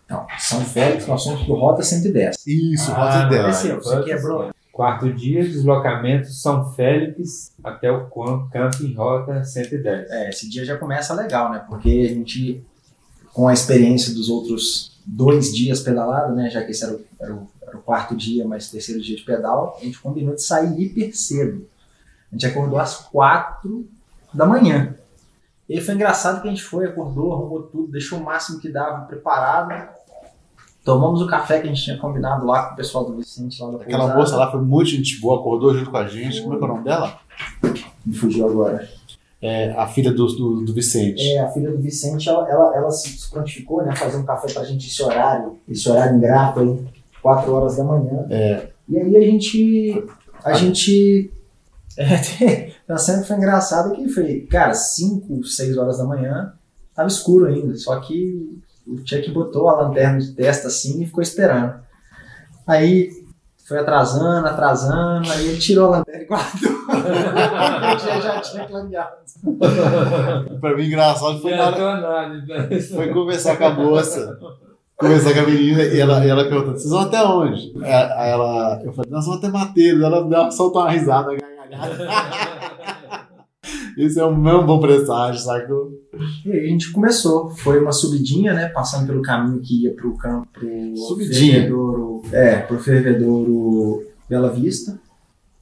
Não, São Félix, nós somos pro Rota 110. Isso, ah, Rota 110. Aconteceu, você quebrou. Quarto dia, deslocamento São Félix até o camping Rota 110. É, esse dia já começa legal, né? Porque a gente, com a experiência dos outros dois dias pedalado, né? Já que esse era o, era o, era o quarto dia, mas terceiro dia de pedal, a gente combinou de sair hiper cedo. A gente acordou às quatro da manhã. E aí foi engraçado que a gente foi, acordou, arrumou tudo, deixou o máximo que dava preparado. Tomamos o café que a gente tinha combinado lá com o pessoal do Vicente lá da Aquela pousada. moça lá foi muito gente boa, acordou junto com a gente. Como é que é o nome dela? Me fugiu agora. É, a filha do, do, do, Vicente. É, a filha do Vicente, ela, ela, ela se prontificou, né, fazer um café pra gente esse horário, esse horário ingrato aí, 4 horas da manhã. É. E aí a gente, a, a gente é, sempre foi engraçado que foi, cara, 5, 6 horas da manhã, tava escuro ainda, só que o Chuck botou a lanterna de testa assim e ficou esperando. Aí foi atrasando, atrasando, aí ele tirou a lanterna e guardou. já, já tinha clareado. pra mim, engraçado foi na. Né? Foi conversar com a moça. Conversar com a menina e ela, e ela perguntou: vocês vão até onde? Aí ela, eu falei, nós vamos até Mateus. Ela, ela soltou uma risada, Isso é um mesmo bom presságio, sacou? E aí a gente começou. Foi uma subidinha, né? Passando pelo caminho que ia pro campo. Pro subidinha. Fervedouro, é, pro fervedouro Bela Vista.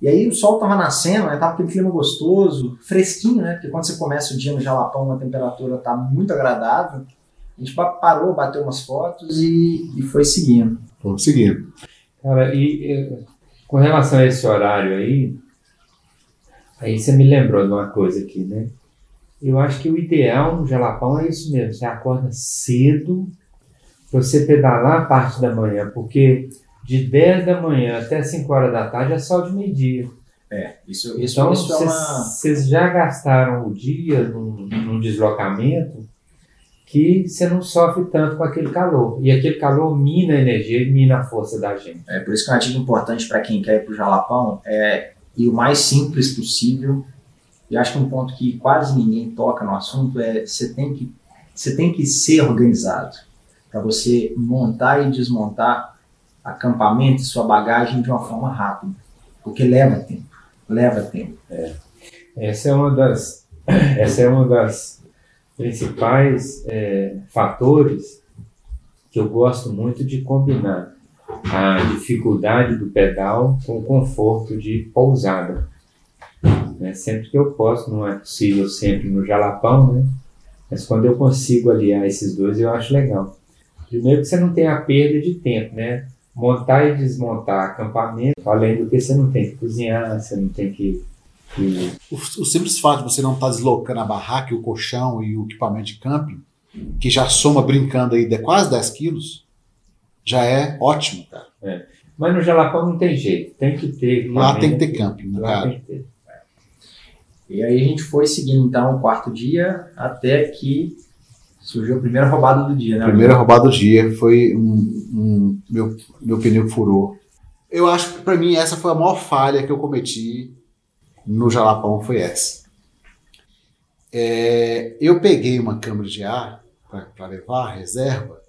E aí o sol tava nascendo, né? Tava aquele clima gostoso, fresquinho, né? Porque quando você começa o dia no Jalapão, a temperatura tá muito agradável. A gente parou, bateu umas fotos e, e foi seguindo. Vamos seguindo. Cara, e com relação a esse horário aí, Aí você me lembrou de uma coisa aqui, né? Eu acho que o ideal no Jalapão é isso mesmo. Você acorda cedo você pedalar a parte da manhã, porque de 10 da manhã até 5 horas da tarde é sol de meio-dia. É, isso, isso, então, isso cês, é uma. Vocês já gastaram o dia num, num deslocamento que você não sofre tanto com aquele calor. E aquele calor mina a energia e mina a força da gente. É por isso que é uma dica importante para quem quer ir para o Jalapão é e o mais simples possível. E acho que um ponto que quase ninguém toca no assunto é você tem que você tem que ser organizado para você montar e desmontar acampamento e sua bagagem de uma forma rápida, porque leva tempo, leva tempo. É. Essa é uma das essa é uma das principais é, fatores que eu gosto muito de combinar a dificuldade do pedal com o conforto de pousada. Né? Sempre que eu posso, não é possível sempre no jalapão, né? mas quando eu consigo aliar esses dois, eu acho legal. Primeiro que você não tem a perda de tempo, né? Montar e desmontar acampamento, além do que você não tem que cozinhar, você não tem que que... O, o, simples fato de você não estar tá deslocando a barraca, o colchão e o equipamento de camping, que já soma brincando aí de quase 10 quilos, já é ótimo, cara. É. Mas no Jalapão não tem jeito, tem que ter. Lá tem que ter camping, né, cara. Tem que ter. E aí a gente foi seguindo então o quarto dia até que surgiu a primeira roubada do dia, né? A primeira roubada do dia foi um, um meu, meu pneu furou. Eu acho que para mim essa foi a maior falha que eu cometi no Jalapão, foi essa. É, eu peguei uma câmera de ar para levar, reserva,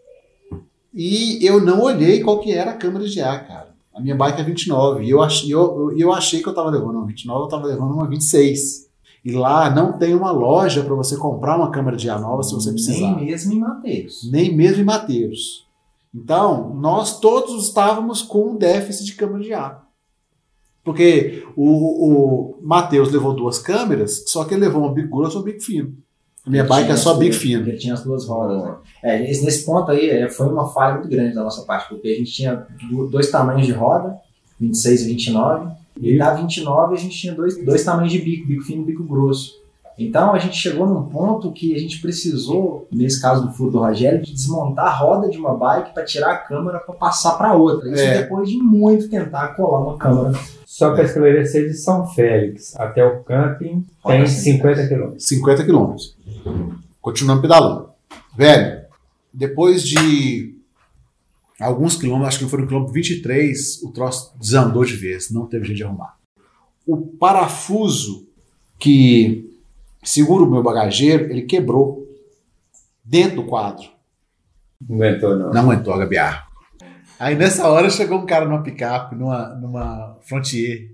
e eu não olhei qual que era a câmera de ar, cara. A minha bike é 29. E eu, ach, eu, eu achei que eu tava levando uma 29, eu tava levando uma 26. E lá não tem uma loja para você comprar uma câmera de ar nova se você precisar. Nem mesmo em Mateus. Nem mesmo em Mateus. Então, nós todos estávamos com um déficit de câmera de ar. Porque o, o Matheus levou duas câmeras, só que ele levou uma bico grosso e uma bico fino. A minha bike é só Big Fino. Ele tinha as duas rodas, né? É, nesse ponto aí é, foi uma falha muito grande da nossa parte, porque a gente tinha dois tamanhos de roda, 26 e 29, e da 29 a gente tinha dois, dois tamanhos de bico, bico fino e bico grosso. Então a gente chegou num ponto que a gente precisou, nesse caso do furo do Rogério, de desmontar a roda de uma bike para tirar a câmera para passar para outra. Isso É. depois de muito tentar colar uma câmera. Só para esclarecer, de São Félix até o camping tem Olha, 50 quilômetros. 50 quilômetros. Continuando pedalando. Velho, depois de alguns quilômetros, acho que foi no quilômetro 23, o troço desandou de vez, não teve jeito de arrumar. O parafuso que segura o meu bagageiro, ele quebrou dentro do quadro. Não aguentou, não. Não aguentou a. Aí nessa hora chegou um cara numa picape, numa, numa Frontier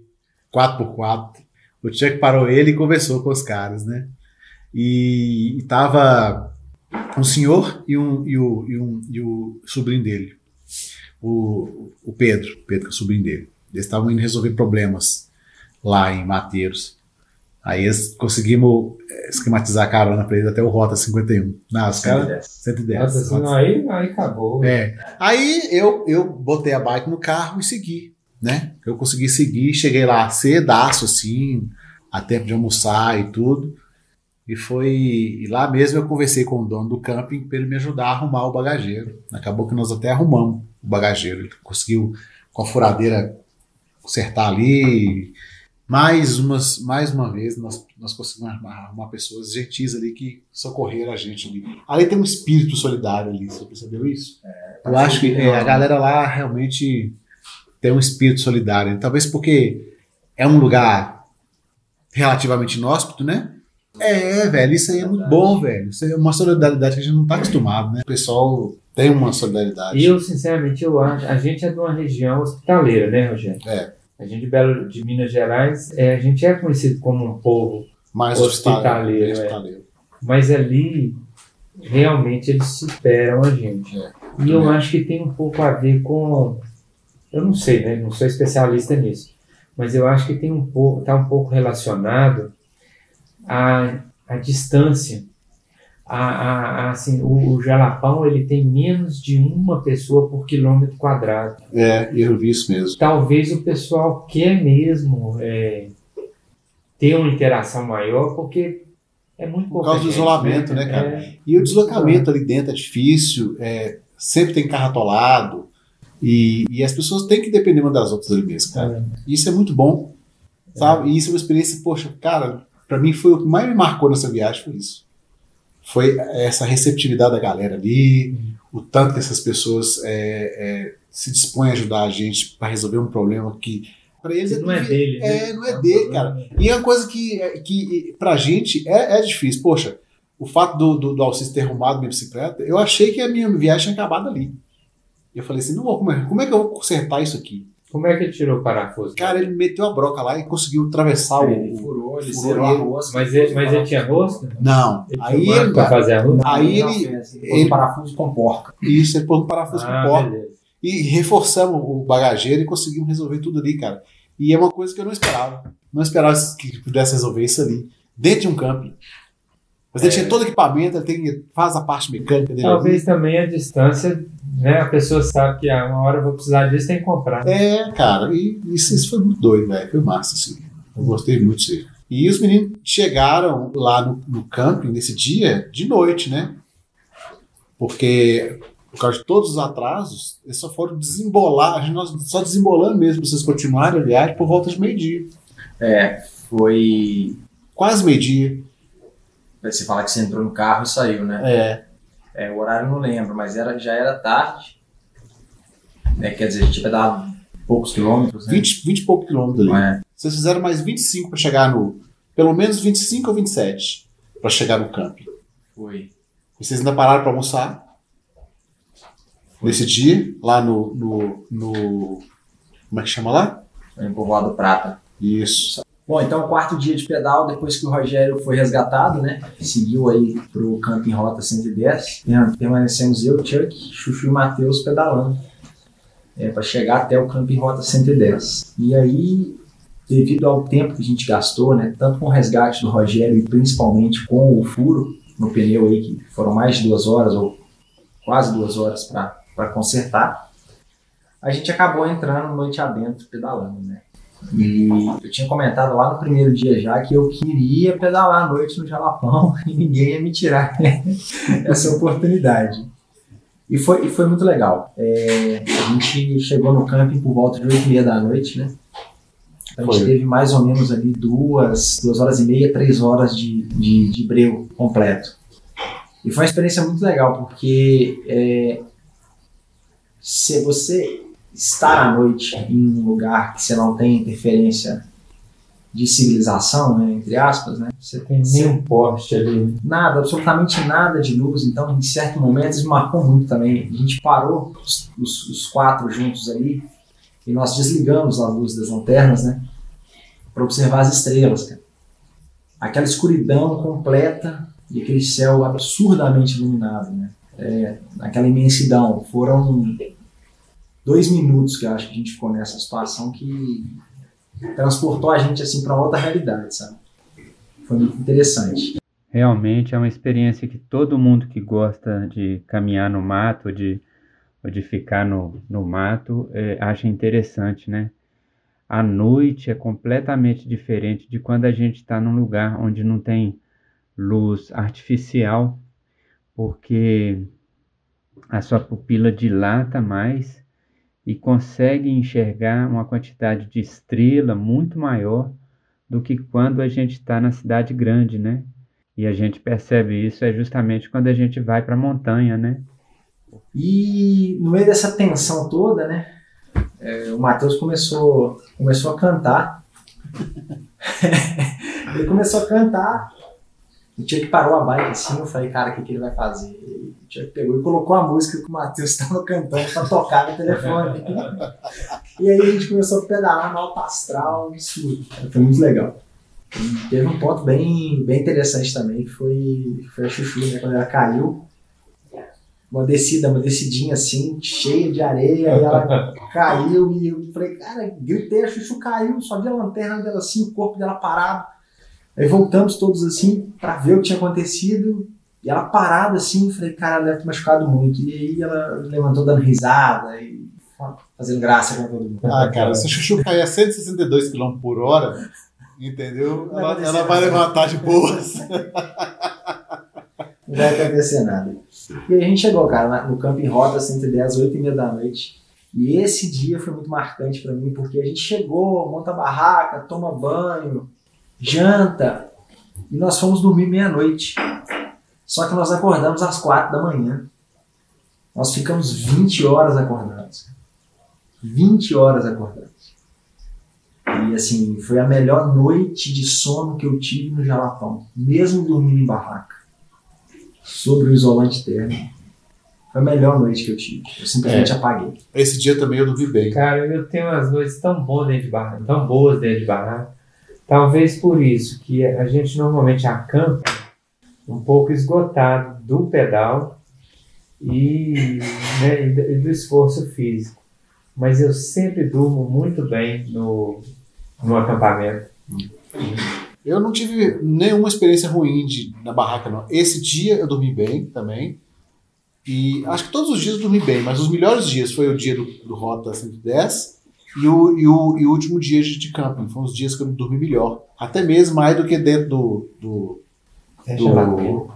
4x4. O Chuck parou ele e conversou com os caras, né? E, e tava um senhor e, um, e, o, e, um, e o sobrinho dele. O, o Pedro, Pedro que é o sobrinho dele. Eles estavam indo resolver problemas lá em Mateiros. Aí eles conseguimos eh, esquematizar a carona pra eles até o Rota 51. Não, os caras. 110. Nossa, assim, Rota não, aí, aí acabou. é. Aí eu, eu botei a bike no carro e segui, né? Eu consegui seguir, cheguei lá cedaço, assim, a tempo de almoçar e tudo. E foi. E lá mesmo eu conversei com o dono do camping para ele me ajudar a arrumar o bagageiro. Acabou que nós até arrumamos o bagageiro. Ele conseguiu, com a furadeira, consertar ali. Mais, umas, mais uma vez, nós, nós conseguimos arrumar, arrumar pessoas gentis ali que socorreram a gente ali. Ali tem um espírito solidário ali, você percebeu isso? Eu acho que é, a galera lá realmente tem um espírito solidário. Talvez porque é um lugar relativamente inóspito, né? É, velho, isso aí é muito bom, velho. Isso é uma solidariedade que a gente não tá acostumado, né? O pessoal tem uma solidariedade. E eu, sinceramente, eu acho. A gente é de uma região hospitaleira, né, Rogério? É. A gente de Belo de Minas Gerais, é, a gente é conhecido como um povo, mais hospitaleiro, é. hospitaleiro. mas ali realmente eles superam a gente. É. E eu acho que tem um pouco a ver com. Eu não sei, né? Não sou especialista nisso. Mas eu acho que tem um pouco, está um pouco relacionado à, à distância. A, a, a, assim, o, o Jalapão ele tem menos de uma pessoa por quilômetro quadrado. É, eu vi isso mesmo. Talvez o pessoal quer mesmo é, ter uma interação maior, porque é muito Por causa do gente, isolamento, né, cara? É, E o deslocamento ali dentro é difícil, é, sempre tem carro atolado. E, e as pessoas têm que depender uma das outras ali mesmo, cara. Isso é muito bom, sabe? E isso é uma experiência, poxa, cara, pra mim foi o que mais me marcou nessa viagem, foi isso. Foi essa receptividade da galera ali, o tanto que essas pessoas é, é, se dispõem a ajudar a gente para resolver um problema que para eles não é dele, né? É, não é dele, cara. E é uma coisa que, que pra gente é, é difícil. Poxa, o fato do, do, do Alcides ter arrumado minha bicicleta, eu achei que a minha viagem tinha acabado ali. Eu falei assim, não, vou- como, é, como é que eu vou consertar isso aqui? Como é que ele tirou o parafuso? Cara, ele meteu a broca lá e conseguiu atravessar Ele o. furou, ele furou a ele. rosca. Mas ele, mas ele tinha rosto? Não. Ele Aí ele, para fazer a rosto? Aí Não, ele- fez, ele ele- pôs o parafuso com porca. isso, ele pôs um parafuso Ah, com porta. beleza. E reforçamos o bagageiro e conseguimos resolver tudo ali, cara. E é uma coisa que eu não esperava. Não esperava que pudesse resolver isso ali, dentro de um camping. Mas ele É. tinha todo o equipamento, ele tem, faz a parte mecânica dele. ali. Talvez também a distância, né? A pessoa sabe que ah, uma hora eu vou precisar disso, tem que comprar. É, cara, e isso, isso foi muito doido, velho. Foi massa, assim. Eu gostei muito disso. E os meninos chegaram lá no, no camping nesse dia de noite, né? Porque, por causa de todos os atrasos, eles só foram desembolar, a gente nós só desembolando mesmo vocês continuarem a viagem por volta de meio-dia. É, foi. Quase meio-dia. Você fala que você entrou no carro e saiu, né? É. É, o horário eu não lembro, mas era, já era tarde. Né? Quer dizer, a gente ia dar poucos quilômetros, né? 20, 20 e pouco quilômetros ali. É? Vocês fizeram mais 25 para chegar no. Pelo menos 25 ou 27 para chegar no camping. Foi. E vocês ainda pararam para almoçar? Nesse dia, lá no, no, no- Como é que chama lá? Foi em Povoado Prata. Isso. Bom, então, quarto dia de pedal, depois que o Rogério foi resgatado, né? Seguiu aí pro Camping Rota 110. Per- Permanecemos eu, Chuck, Chuchu e Matheus pedalando. É, para chegar até o Camping Rota 110. E aí, devido ao tempo que a gente gastou, né? Tanto com o resgate do Rogério e principalmente com o furo no pneu aí, que foram mais de duas horas, ou quase duas horas para consertar, a gente acabou entrando noite adentro pedalando, né? E eu tinha comentado lá no primeiro dia já que eu queria pedalar à noite no Jalapão e ninguém ia me tirar essa oportunidade. E foi, e foi muito legal. É, a gente chegou no camping por volta de 8 e meia da noite, né? A gente Foi. teve mais ou menos ali duas, duas horas e meia, três horas de, de, de breu completo. E foi uma experiência muito legal, porque é, se você estar à noite em um lugar que você não tem interferência de civilização, né, entre aspas, né, Você tem nenhum poste ali. nada, absolutamente nada de luz, então em certo momento isso marcou muito também. A gente parou os, os- os quatro juntos ali e nós desligamos a luz das lanternas, né, para observar as estrelas, cara. Aquela escuridão completa e aquele céu absurdamente iluminado, né, é, aquela imensidão. Foram dois minutos que eu acho que a gente ficou nessa situação que transportou a gente assim para outra realidade, sabe? Foi muito interessante. Realmente é uma experiência que todo mundo que gosta de caminhar no mato, de, de ficar no, no mato, é, acha interessante, né? A noite é completamente diferente de quando a gente está num lugar onde não tem luz artificial, porque a sua pupila dilata mais e consegue enxergar uma quantidade de estrela muito maior do que quando a gente está na cidade grande, né? E a gente percebe isso é justamente quando a gente vai para a montanha, né? E no meio dessa tensão toda, né? é, o Matheus começou, começou a cantar. ele começou a cantar. O Tchek parou a bike assim, eu falei, cara, o que, que ele vai fazer? O Tchek pegou e colocou a música que o Matheus estava cantando para tocar no telefone. e aí a gente começou a pedalar no alto astral, absurdo. Foi muito legal. E teve um ponto bem, bem interessante também, que foi, foi a Chuchu, né? Quando ela caiu, uma descida, uma descidinha assim, cheia de areia, e ela caiu e eu falei, cara, gritei, a Chuchu caiu, só vi a lanterna dela assim, o corpo dela parado. Aí voltamos todos assim pra ver o que tinha acontecido. E ela parada assim, falei, cara, ela deve ter machucado muito. E aí ela levantou dando risada e fazendo graça com todo mundo. Ah, cara, se a Chuchu cair a 162 km por hora, entendeu? Ela, ela vai levantar de boas. Não vai acontecer nada. E aí a gente chegou, cara, no Camping Rota 110, 8 e meia da noite. E esse dia foi muito marcante pra mim, porque a gente chegou, monta a barraca, toma banho, janta, e nós fomos dormir meia-noite. Só que nós acordamos às 4 da manhã. Nós ficamos 20 horas acordados. 20 horas acordados. E assim, foi a melhor noite de sono que eu tive no Jalapão, mesmo dormindo em barraca sobre o isolante térmico. Foi a melhor noite que eu tive. Eu simplesmente apaguei. Esse dia também eu dormi bem. Cara, eu tenho umas noites tão boas dentro de barraca, tão boas dentro de barraca. Talvez por isso que a gente normalmente acampa um pouco esgotado do pedal e, né, e do- esforço físico. Mas eu sempre durmo muito bem no, no acampamento. Eu não tive nenhuma experiência ruim de, na barraca, não. Esse dia eu dormi bem também. E acho que todos os dias eu dormi bem, mas os melhores dias foi o dia do, do Rota 110 e o, e o, e o último dia de, de camping. Foram os dias que eu dormi melhor. Até mesmo mais do que dentro do, do, Fecha do-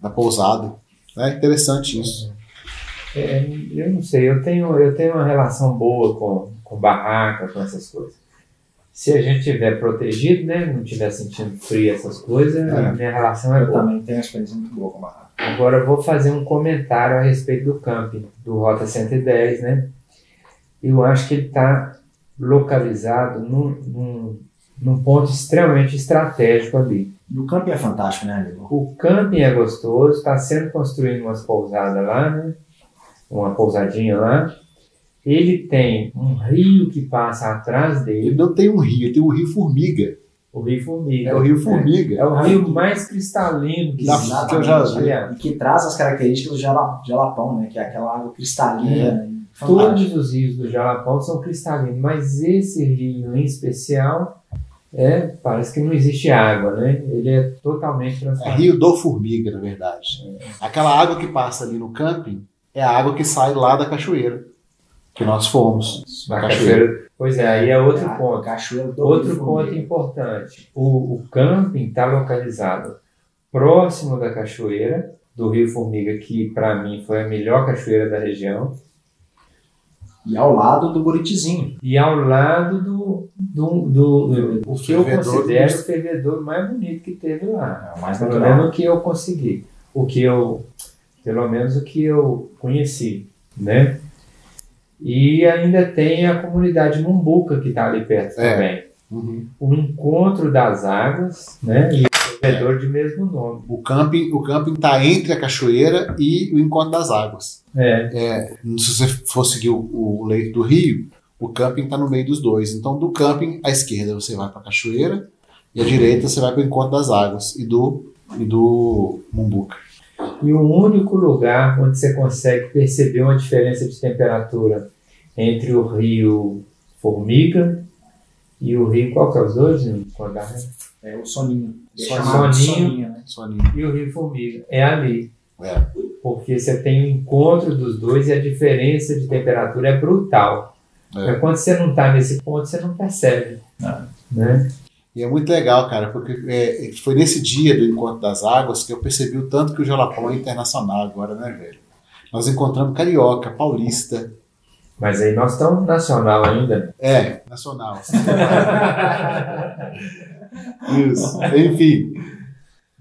da pousada. É interessante isso. É, eu não sei, eu tenho, eu tenho uma relação boa com, com barraca, com essas coisas. Se a gente tiver protegido, né, não tiver sentindo frio, essas coisas, É. a minha relação é Eu boa. também tenho uma experiência muito boa com barraca. Agora eu vou fazer um comentário a respeito do camping, do Rota 110, né? Eu acho que ele está localizado num, num, num ponto extremamente estratégico ali. E o camping é fantástico, né, amigo? O camping é gostoso, está sendo construído umas pousadas lá, né? Uma pousadinha lá. Ele tem um rio que passa atrás Ele dele, não tem um rio, tem o Rio Formiga. o Rio Formiga. É o Rio Formiga. É o rio mais cristalino que existe. que eu já vi. Aliás, E que traz as características do jala- jalapão, né? Que é aquela água cristalina. e Todos os rios do Jalapão são cristalinos, mas esse rio em especial é, parece que não existe água, né? Ele é totalmente É transparente. Rio do Formiga, na verdade. Aquela água que passa ali no camping é a água que sai lá da cachoeira. Que nós fomos. A cachoeira. cachoeira, Pois é, aí é outro A ponto. Cachoeira do Outro Rio ponto Formiga. importante: o, o camping está localizado próximo da cachoeira do Rio Formiga, que para mim foi a melhor cachoeira da região, E ao lado do Buritizinho. e ao lado do, do, do, do- o que eu considero do- o fervedor mais bonito que teve lá. É o mais Pelo menos o que eu consegui, o que eu, pelo menos o que eu conheci, né? E ainda tem a comunidade Mumbuca que está ali perto É. também. Uhum. o encontro das águas, né? E o fervedor de mesmo nome. O camping o camping está entre a cachoeira e o encontro das águas. É, Se você for seguir o, o leito do rio, o camping está no meio dos dois. Então, do camping à esquerda você vai para a cachoeira e à direita você vai para o encontro das águas e do e do Mumbuca. e o único lugar onde você consegue perceber uma diferença de temperatura entre o rio Formiga e o rio, qual que é os dois? Condá? É o soninho. É Soninho. Soninho. soninho, né? Soninho. E o rio Formiga. É ali. É. Porque você tem o encontro dos dois e a diferença de temperatura é brutal. É. Mas quando você não está nesse ponto, você não percebe. Não. Né? E é muito legal, cara, porque é, foi nesse dia do encontro das águas que eu percebi o tanto que o Jalapão é internacional agora, né, velho? Nós encontramos carioca, paulista, Mas aí nós estamos nacional ainda. é, nacional. Isso. Enfim,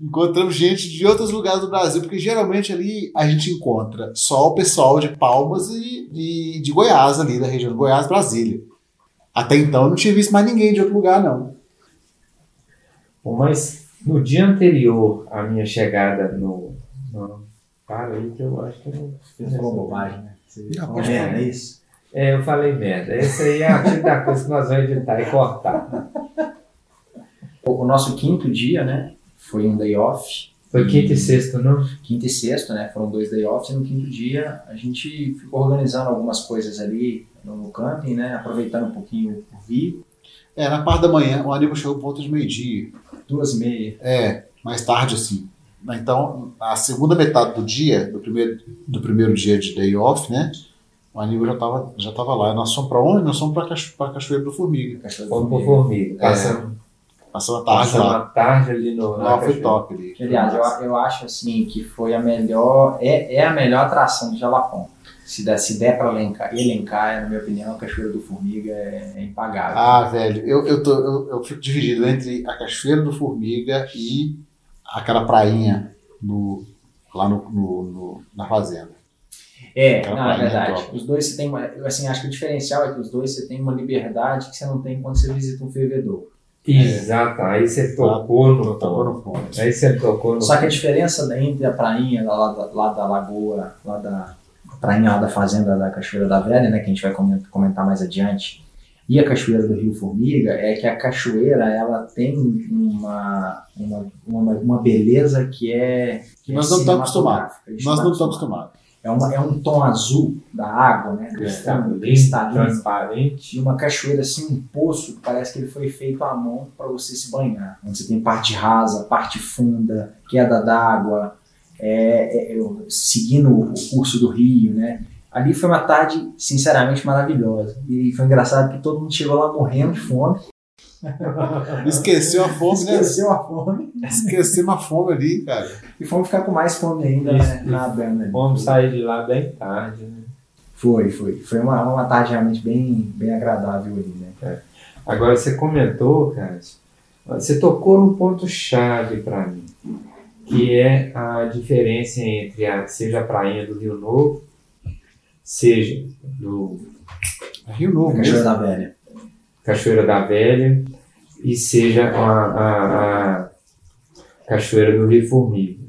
encontramos gente de outros lugares do Brasil, porque geralmente ali a gente encontra só o pessoal de Palmas e de, de Goiás, ali da região de Goiás, Brasília. Até então eu não tinha visto mais ninguém de outro lugar, não. Bom, Mas no dia anterior à minha chegada no. no para aí que eu acho que eu não fiz essa- bobagem, né? Você Não, pode merda, é isso? É, eu falei merda. Essa aí é a tipo da coisa que nós vamos editar e cortar. O o nosso quinto dia, né? Foi um day off. Foi quinta e sexta, não? Quinto e sexto, né? Foram dois day offs. E no quinto dia a gente ficou organizando algumas coisas ali no camping, né? Aproveitando um pouquinho o rio. É, na parte da manhã, o Aníbal chegou por volta de meio-dia. Duas e meia. É, mais tarde, assim. Então, a segunda metade do dia, do primeiro, do primeiro dia de day off, né? O Aníbal já estava já tava lá. Nós fomos para onde? Nós fomos para a Cachoeira do Formiga. Cachoeira Fomos do Formiga. formiga. Passamos, Passamos a tarde a tarde ali no. na Lá foi top ali. Aliás, eu, eu acho assim que foi a melhor, é, é a melhor atração de Jalapão. Se der, se der para elencar, elencar, na minha opinião, a Cachoeira do Formiga é, é impagável. Ah, velho, eu, eu, tô, eu, eu fico dividido entre a Cachoeira do Formiga e aquela prainha no, lá no, no- no- na fazenda. É, Aquela não, é verdade. top. Os dois você tem uma, eu, assim, acho que o diferencial é que os dois você tem uma liberdade que você não tem quando você visita um fervedor. Exato, aí você tocou no Tocou ponto. no ponto. Aí você tocou no Só que a diferença da- entre a prainha lá, lá, da- lá da lagoa, lá da a prainha lá da fazenda da Cachoeira da Velha, né, que a gente vai comen- comentar mais adiante, e a Cachoeira do Rio Formiga, é que a cachoeira ela tem uma, uma, uma, uma beleza que é. Que Nós é não estamos cinematográfica. A gente Nós não estamos acostumados. É, uma, é um tom azul da água, né? Fundo, cristalino, cristalino. transparente. De uma cachoeira assim, um poço, que parece que ele foi feito à mão para você se banhar. Onde você tem parte rasa, parte funda, queda d'água, é, é, é, seguindo o curso do rio, né? Ali foi uma tarde, sinceramente, maravilhosa. E foi engraçado que todo mundo chegou lá morrendo de fome. Esqueceu a fome, né? Esqueceu a fome. Esquecemos a fome ali, cara. E fomos ficar com mais fome ainda, Isso, né? Nadando ali. Vamos sair de lá bem tarde, né? Foi, foi. Foi uma, uma tarde realmente bem, bem agradável ali, né? Agora você comentou, cara, você tocou num ponto chave para mim, que é a diferença entre a, seja a prainha do Rio Novo, seja do É Rio Novo Cachoeira mesmo. da Velha. Cachoeira da Velha e seja a, a- a Cachoeira do Rio Formiga,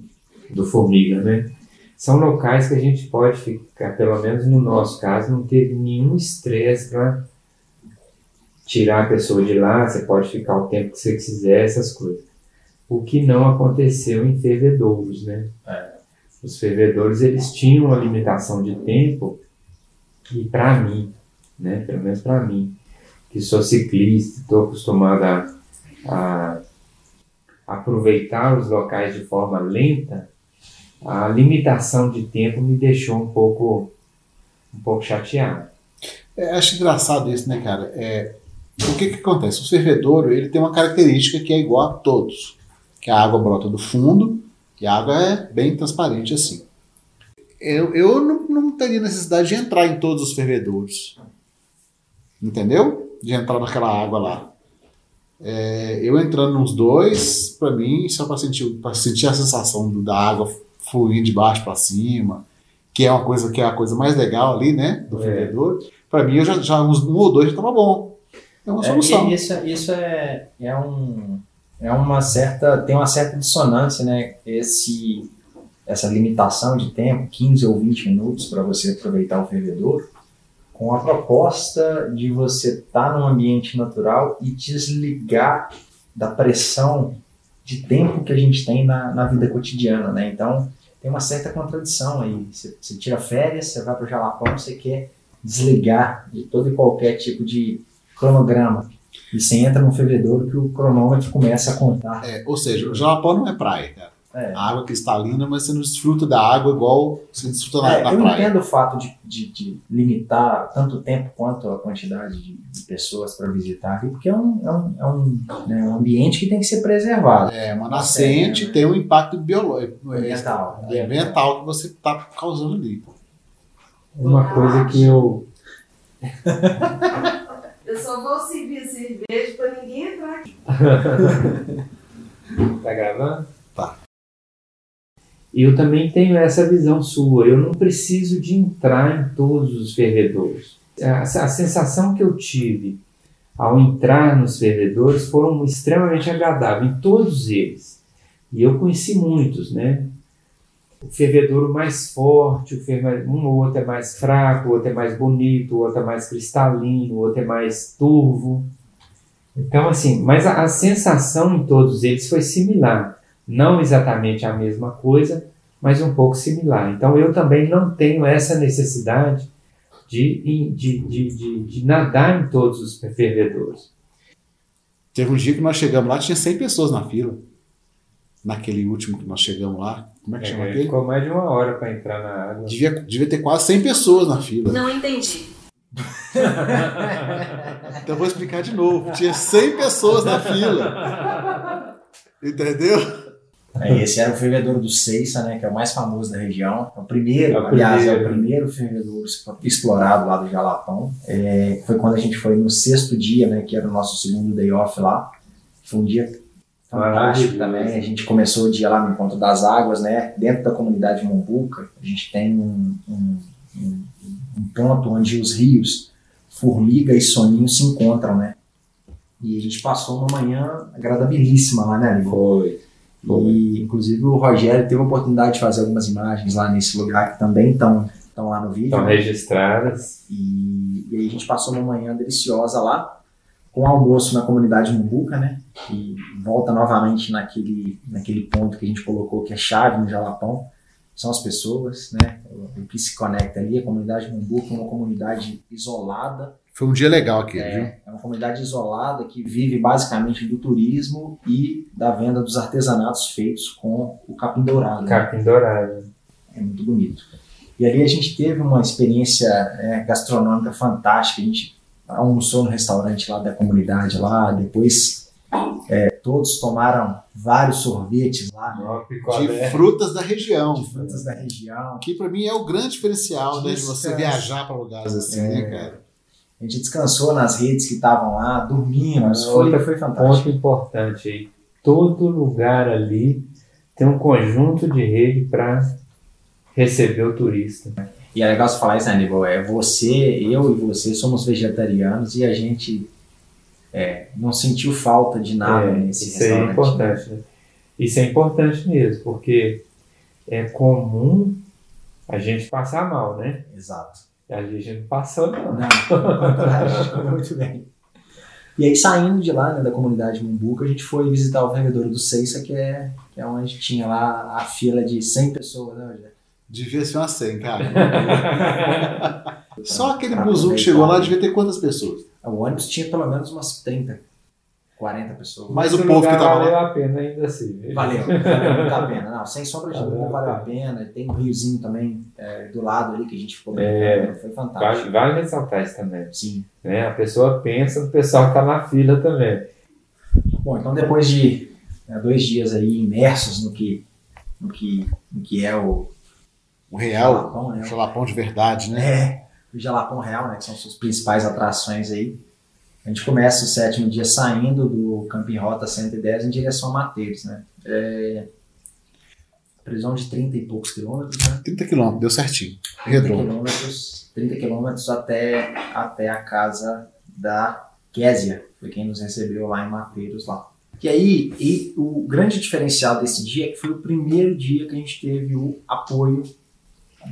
do Formiga, né? São locais que a gente pode ficar, pelo menos no nosso caso, não teve nenhum estresse para tirar a pessoa de lá, você pode ficar o tempo que você quiser, essas coisas. O que não aconteceu em fervedouros, né? Os fervedouros, eles tinham uma limitação de tempo e para mim, né? Pelo menos para mim, que sou ciclista, estou acostumado a, a aproveitar os locais de forma lenta, a limitação de tempo me deixou um pouco, um pouco chateado. É, acho engraçado isso, né, cara? É, o que, que acontece? O fervedouro ele tem uma característica que é igual a todos, que a água brota do fundo e a água é bem transparente assim. Eu, eu não, não teria necessidade de entrar em todos os fervedouros, entendeu? De entrar naquela água lá. É, eu entrando nos dois, para mim, só para sentir, pra sentir a sensação do, da água fluir de baixo para cima, que é uma coisa que é a coisa mais legal ali, né, do é. fervedor. Para mim, eu já, já uns um ou dois já tava bom. É uma solução. É, isso, isso é, é um é uma certa tem uma certa dissonância, né? Esse essa limitação de tempo, 15 ou 20 minutos para você aproveitar o fervedor, com a proposta de você estar tá num ambiente natural e desligar da pressão de tempo que a gente tem na, na vida cotidiana, né? Então, tem uma certa contradição aí. Você, tira férias, você vai para o Jalapão, você quer desligar de todo e qualquer tipo de cronograma. E você entra no fervedouro que o cronômetro começa a contar. É, ou seja, o Jalapão não é praia, cara. É. A água cristalina, mas você não desfruta da água igual você desfruta na, é, na eu praia. Eu entendo o fato de, de, de, limitar tanto tempo quanto a quantidade de, de pessoas para visitar aqui, porque é um, é um, é um, né, um ambiente que tem que ser preservado. É, uma nascente né? tem um impacto biológico, é, ambiental, é, ambiental que você está causando ali. Uma coisa que eu. eu só vou servir cerveja para ninguém entrar aqui. tá gravando? Tá. Eu também tenho essa visão sua. Eu não preciso de entrar em todos os fervedouros. A, a sensação que eu tive ao entrar nos fervedouros foram extremamente agradáveis, em todos eles. E eu conheci muitos, né? O fervedouro mais forte, o um ou outro é mais fraco, o outro é mais bonito, o outro é mais cristalino, o outro é mais turvo. Então, assim, mas a, a sensação em todos eles foi similar. Não exatamente a mesma coisa, mas um pouco similar. Então eu também não tenho essa necessidade de, de, de, de, de nadar em todos os fervedouros. Teve um dia que nós chegamos lá, tinha 100 pessoas na fila. Naquele último que nós chegamos lá. Como é que é, chama aquele? Ficou mais de uma hora para entrar na água. Devia, devia ter quase 100 pessoas na fila. Não entendi. então eu vou explicar de novo. Tinha 100 pessoas na fila. Entendeu? É, esse era o fervedouro do Seiça, né, que é o mais famoso da região. É o primeiro, é o aliás, primeiro. é o primeiro fervedouro explorado lá do Jalapão. É, foi quando a gente foi no sexto dia, né, que era o nosso segundo day off lá. Foi um dia fantástico também. A gente começou o dia lá no Encontro das Águas, né, dentro da comunidade Mombuca. A gente tem um, um, um, um ponto onde os rios Formiga e Soninho se encontram, né. E a gente passou uma manhã agradabilíssima lá, né, amigo? Foi. E, inclusive, o Rogério teve a oportunidade de fazer algumas imagens lá nesse lugar que também estão estão lá no vídeo. Estão registradas. E, e, aí a gente passou uma manhã deliciosa lá, com almoço na comunidade Mumbuca, né? E volta novamente naquele, naquele ponto que a gente colocou que é chave no Jalapão, são as pessoas, né? O, o que se conecta ali, a comunidade Mumbuca é uma comunidade isolada, foi um dia legal aqui, é, viu? É uma comunidade isolada que vive basicamente do turismo e da venda dos artesanatos feitos com o capim dourado. Né? Capim dourado. É muito bonito. E ali a gente teve uma experiência é, gastronômica fantástica. A gente almoçou no restaurante lá da comunidade lá, depois é, todos tomaram vários sorvetes lá, né? de frutas da região. De frutas da região. Que para mim é o grande diferencial né, de você viajar para lugares assim, né, é, cara? A gente descansou nas redes que estavam lá, dormimos, foi, foi fantástico. Ponto importante aí. Todo lugar ali tem um conjunto de rede para receber o turista. E é legal você falar isso, Aníbal? É você, eu e você somos vegetarianos e a gente é, não sentiu falta de nada é, nesse isso restaurante. Isso é importante. Né? Isso é importante mesmo, porque é comum a gente passar mal, né? Exato. A gente não passou, não. Não, ficou muito bem. E aí, saindo de lá, né, da comunidade Mumbuca, a gente foi visitar o fervedouro do Seiça, que é, que é onde tinha lá a fila de 100 pessoas, né, Rogério? Devia ser umas 100, cara. Só aquele buzu que chegou lá devia ter quantas pessoas? O ônibus tinha pelo menos umas 30. 40 pessoas. Mas Esse o povo que tava valeu lá. a pena ainda assim. viu? Valeu, valeu muito a pena. Não, sem sombra de Valeu dúvida, a valeu a pena. Tem um riozinho também é, do lado ali que a gente ficou brincando. É. Foi fantástico. vale ressaltar isso também. Sim. Né? A pessoa pensa no pessoal que está na fila também. Bom, então depois de né, dois dias aí imersos no que, no que, no que é o O real, Jalapão, né? o jalapão de verdade, né? É, o Jalapão Real, né, que são suas principais atrações aí. A gente começa o sétimo dia saindo do Camping Rota 110 em direção a Mateiros, né? É, previsão de 30 e poucos quilômetros, né? 30 quilômetros, deu certinho. 30 Redondo. quilômetros, 30 quilômetros até, até a casa da Késia, foi quem nos recebeu lá em Mateiros lá. E aí, e o grande diferencial desse dia é que foi o primeiro dia que a gente teve o apoio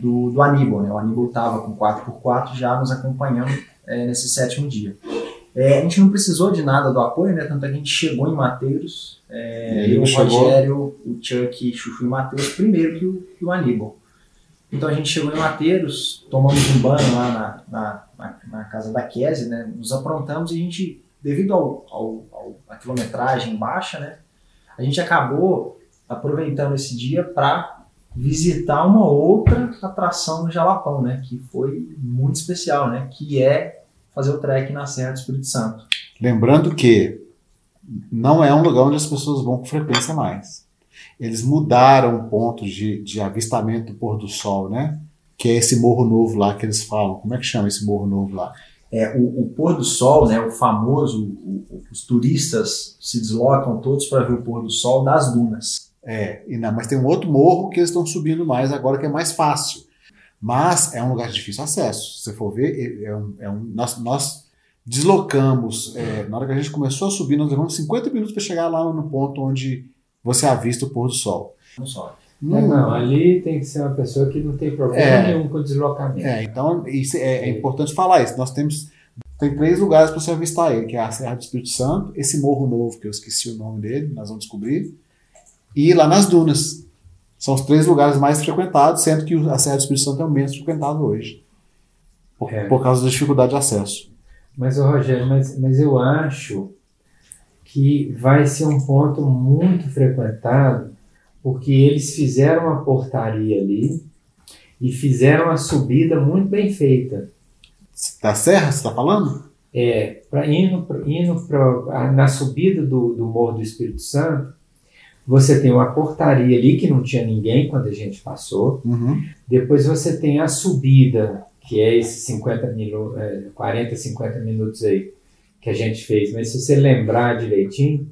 do, do Aníbal, né? O Aníbal estava com 4x4 já nos acompanhando é, nesse sétimo dia. É, a gente não precisou de nada do apoio, né? Tanto é que a gente chegou em Mateiros, é, eu, o Rogério, o Chuck, Chuchu e Mateiros, primeiro que o, que o Aníbal. Então a gente chegou em Mateiros, tomamos um banho lá na, na, na, na casa da Kézia, né? Nos aprontamos e a gente, devido ao, ao, ao, à quilometragem baixa, né? A gente acabou aproveitando esse dia para visitar uma outra atração no Jalapão, né? Que foi muito especial, né? Que é fazer o trek na Serra do Espírito Santo. Lembrando que não é um lugar onde as pessoas vão com frequência mais. Eles mudaram o ponto de, de avistamento do pôr do sol, né? Que é esse morro novo lá que eles falam. Como é que chama esse morro novo lá? É, o, o pôr do sol, né, o famoso, o- os turistas se deslocam todos para ver o pôr do sol das dunas. É, e não, mas tem um outro morro que eles estão subindo mais agora que é mais fácil. Mas é um lugar de difícil acesso. Se você for ver, é um, é um- nós, nós deslocamos. é, na hora que a gente começou a subir, nós levamos 50 minutos para chegar lá no ponto onde você avista o pôr do sol. Não só. É, não, ali tem que ser uma pessoa que não tem problema É. nenhum com o deslocamento. É, então isso é, é importante falar isso. Nós temos tem três lugares para você avistar ele, que é a Serra do Espírito Santo, esse morro novo que eu esqueci o nome dele, nós vamos descobrir, e lá nas dunas. São os três lugares mais frequentados, sendo que a Serra do Espírito Santo é o menos frequentado hoje, por, É. por causa da dificuldade de acesso. Mas, Rogério, mas, mas eu acho que vai ser um ponto muito frequentado, porque eles fizeram uma portaria ali e fizeram a subida muito bem feita. Da Serra, você está falando? É, pra, indo pra- indo pra, a- na subida do, do Morro do Espírito Santo, você tem uma portaria ali que não tinha ninguém quando a gente passou. Uhum. Depois você tem a subida, que é esses 50 minu é, 40, 50 minutos aí que a gente fez. Mas se você lembrar direitinho,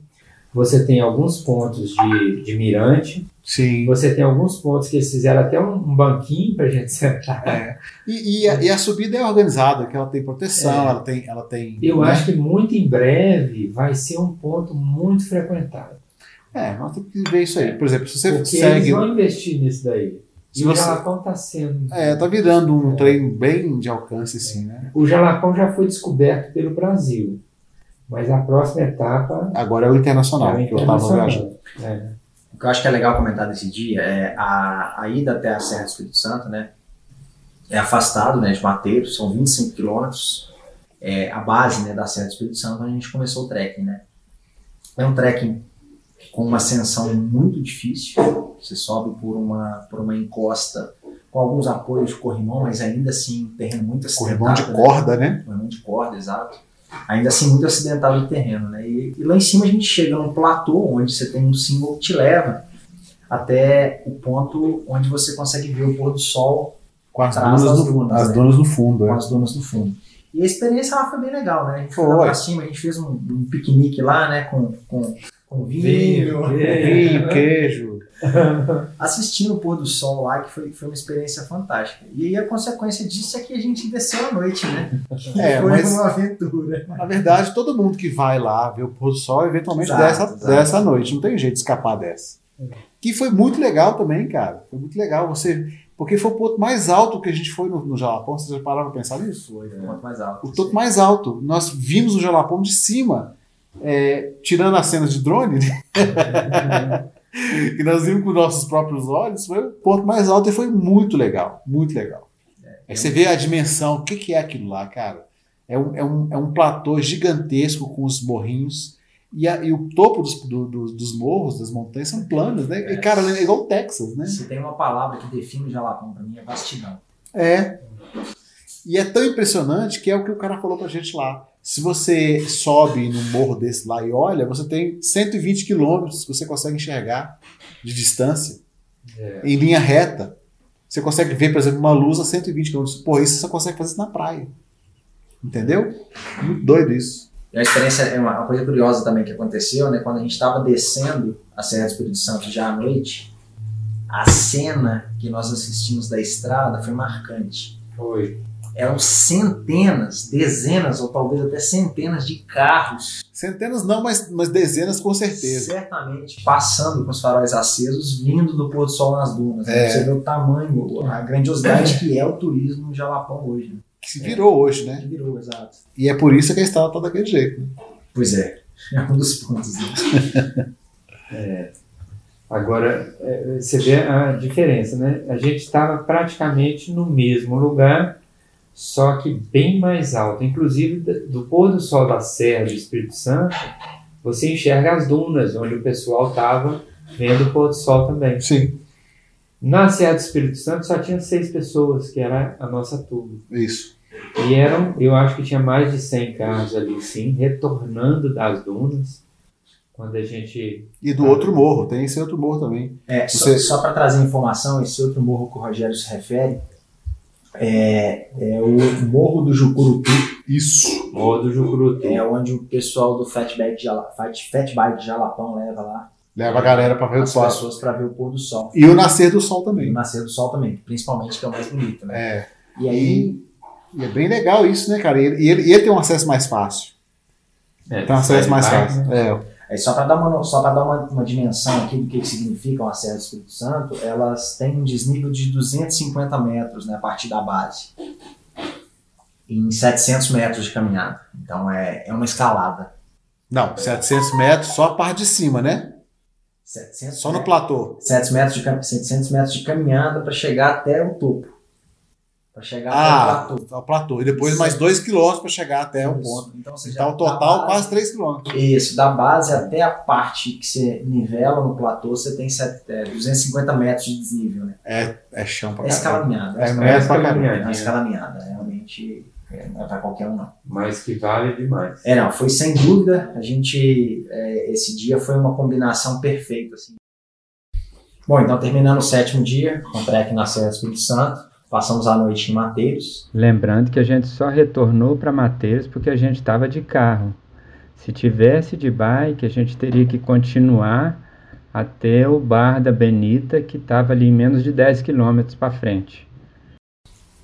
você tem alguns pontos de, de mirante, Sim. você tem alguns pontos que eles fizeram até um, um banquinho para a gente sentar. É. E, e a, e a subida é organizada, que ela tem proteção, É. ela tem. Ela tem Eu né? acho que muito em breve vai ser um ponto muito frequentado. É, nós temos que ver isso aí. Por exemplo, se você porque segue. eles vão investir nisso daí. Se e o você- Jalapão está sendo. É, tá virando um trem bem de alcance, assim, né? O Jalapão já foi descoberto pelo Brasil. Mas a próxima etapa Agora é o internacional, é o que eu estava internacional. viajando. É. O que eu acho que é legal comentar desse dia é a, a ida até a Serra do Espírito Santo, né? É afastado né, de Mateiros, são 25 quilômetros. É a base né, da Serra do Espírito Santo, onde a gente começou o trekking, né? É um trekking com uma ascensão muito difícil. Você sobe por uma, por uma encosta com alguns apoios de corrimão, mas ainda assim um terreno muito acidentado. Corrimão de né? corda, né? corrimão de corda, exato. Ainda assim, muito acidentado o terreno, né? E, e lá em cima a gente chega num platô onde você tem um símbolo que te leva até o ponto onde você consegue ver o pôr do sol Com as dunas, no, dunas, as né? dunas no fundo. com É. as dunas no fundo. E a experiência lá foi bem legal, né? A gente foi, Foi. lá pra cima, a gente fez um, um piquenique lá, né? Com, com, com vinho, Vinho, queijo. assistindo o pôr do sol lá, que foi, foi uma experiência fantástica. E aí a consequência disso é que a gente desceu à noite, né? É, foi mas uma aventura. na verdade todo mundo que vai lá ver o pôr do sol eventualmente Exato, dessa, exato. dessa noite. Não tem jeito de escapar dessa. Que foi muito legal também, cara. Foi muito legal. Você. Porque foi o ponto mais alto que a gente foi no, no Jalapão. Vocês já pararam pra pensar nisso? Foi, foi muito mais alto. O ponto mais alto. Nós vimos o Jalapão de cima. É, tirando as cenas de drone, né? que nós vimos com nossos próprios olhos, foi o ponto mais alto e foi muito legal, muito legal. Aí você vê a dimensão, o que, que é aquilo lá, cara? É um, é, um, é um platô gigantesco com os morrinhos E, a- e o topo dos, do- do- dos morros, das montanhas, são planos, né? E, cara, é igual o Texas, né? Se tem uma palavra que define o Jalapão pra mim, é vastidão. É. E é tão impressionante que é o que o cara falou pra gente lá. Se você sobe num morro desse lá e olha, você tem 120 quilômetros que você consegue enxergar de distância É. em linha reta. Você consegue ver, por exemplo, uma luz a 120 quilômetros. Pô, isso você só consegue fazer isso na praia. Entendeu? Muito doido isso. E a experiência é uma, uma coisa curiosa também que aconteceu, né? Quando a gente estava descendo a Serra do Espírito Santo já à noite, a cena que nós assistimos da estrada foi marcante. Foi. Eram centenas, dezenas ou talvez até centenas de carros, Centenas não, mas, mas dezenas com certeza. certamente passando com os faróis acesos, vindo do pôr do sol nas dunas. né? É. Você vê o tamanho, a grandiosidade que é o turismo no Jalapão hoje. Né? Que se virou hoje, né? Que virou, exato. E é por isso que a estrada tá daquele jeito. né? Pois é, é um dos pontos. Né? Agora, é, você vê a diferença, né? A gente estava praticamente no mesmo lugar, só que bem mais alto. Inclusive, do- pôr do sol da Serra do Espírito Santo, você enxerga as dunas, onde o pessoal estava vendo o pôr do sol também. Sim, Na Serra do Espírito Santo só tinha seis pessoas, que era a nossa turma. isso. E eram, eu acho que tinha mais de 100 carros ali, sim, retornando das dunas. Quando a gente. E do outro morro, tem esse outro morro também. É, Você- Só, para trazer informação, esse outro morro que o Rogério se refere é, é o Morro do Jucurutu, Isso. Morro do Jucurutu. é onde o pessoal do Fatback de, Jala, Fat, Fatbike de Jalapão leva lá Leva a galera pra ver o as sol. pessoas para ver o pôr do sol. E o nascer do sol E o também. nascer do sol também, principalmente, que é o mais bonito, né? É. E aí, E é bem legal isso, né, cara? E ele, e ele, ele tem um acesso mais fácil. É, Tem um acesso mais fácil. né? É. aí só para dar, uma, só dar uma, uma dimensão aqui do que, que significam a Serra do Espírito Santo, elas têm um desnível de 250 metros né, a partir da base. Em 700 metros de caminhada. Então é, é uma escalada. Não, 700 metros só a parte de cima, né? 700 Só no metros. platô. 700 metros de, cam- 700 metros de caminhada para chegar até o topo. Para chegar Ah, até o platô. ao platô. E depois mais 2 quilômetros para chegar até o Isso. ponto. Então, você Então, já- o total, base- quase 3 quilômetros. Isso, da base até a parte que você nivela no platô, você tem set- é, 250 metros de desnível, né? É, é chão pra É escalaminhada. É É, mesmo é, pra caralho. é escalaminhada. Realmente é, não é para qualquer um, não. Mas que vale demais. É, não, foi sem dúvida. A gente, é, esse dia foi uma combinação perfeita, assim. Bom, então terminando o sétimo dia, com o trek na Serra do Espírito Santo, passamos a noite em Mateiros. Lembrando que a gente só retornou para Mateiros porque a gente estava de carro. Se tivesse de bike, a gente teria que continuar até o bar da Benita, que estava ali em menos de 10 quilômetros para frente.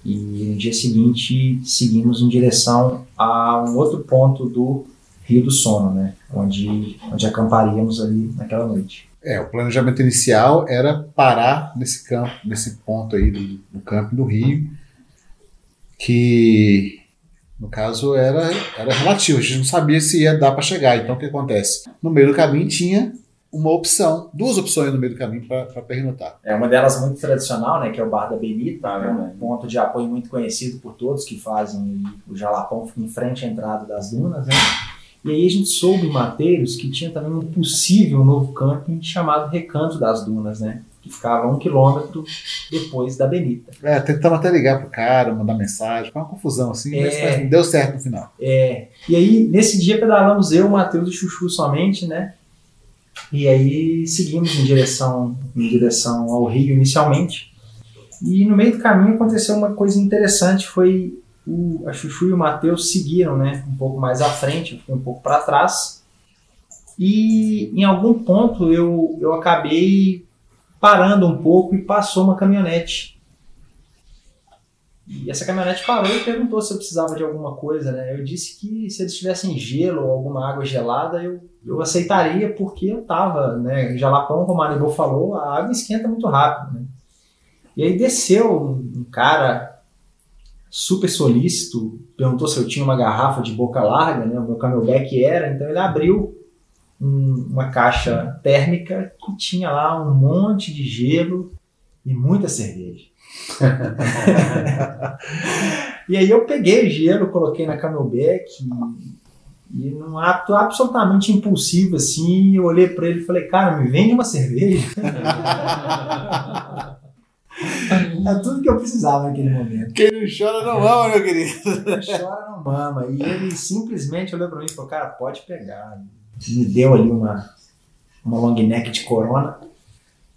E no dia seguinte seguimos em direção a um outro ponto do Rio do Sono, né? Onde, onde acamparíamos ali naquela noite. É, o planejamento inicial era parar nesse campo, nesse ponto aí do, do campo do Rio, que no caso era, era relativo, a gente não sabia se ia dar para chegar. Então o que acontece? No meio do caminho tinha uma opção, duas opções no meio do caminho para pernotar. É uma delas muito tradicional, né? Que é o Bar da Benita, Ah, é um verdade. ponto de apoio muito conhecido por todos que fazem o Jalapão, fica em frente à entrada das dunas, né? E aí a gente soube em Mateiros que tinha também um possível novo camping chamado Recanto das Dunas, né? Que ficava um quilômetro depois da Benita. É, tentamos até ligar pro cara, mandar mensagem, foi uma confusão assim, mas, É. mas deu certo no final. É, e aí, nesse dia, pedalamos eu, Matheus e Chuchu somente, né? E aí seguimos em direção, em direção ao Rio inicialmente. E no meio do caminho aconteceu uma coisa interessante, foi o, a Chuchu e o Matheus seguiram, né? Um pouco mais à frente, eu fiquei um pouco para trás. E em algum ponto eu, eu acabei parando um pouco e passou uma caminhonete. E essa caminhonete parou e perguntou se eu precisava de alguma coisa, né? Eu disse que se eles tivessem gelo ou alguma água gelada, eu, eu aceitaria, porque eu tava, né? Jalapão, como a Anibô falou, a água esquenta muito rápido, né? E aí desceu um cara super solícito, perguntou se eu tinha uma garrafa de boca larga, né? O meu camelback era, então ele abriu um- uma caixa térmica que tinha lá um monte de gelo e muita cerveja. e aí eu peguei o gelo, coloquei na camelback E num ato absolutamente impulsivo, assim, eu olhei para ele e falei, cara, me vende uma cerveja. é tudo que eu precisava naquele momento. Quem não chora não ama, meu querido. Não chora, não mama. E ele simplesmente olhou para mim e falou, cara, pode pegar. Me deu ali uma, uma long neck de corona,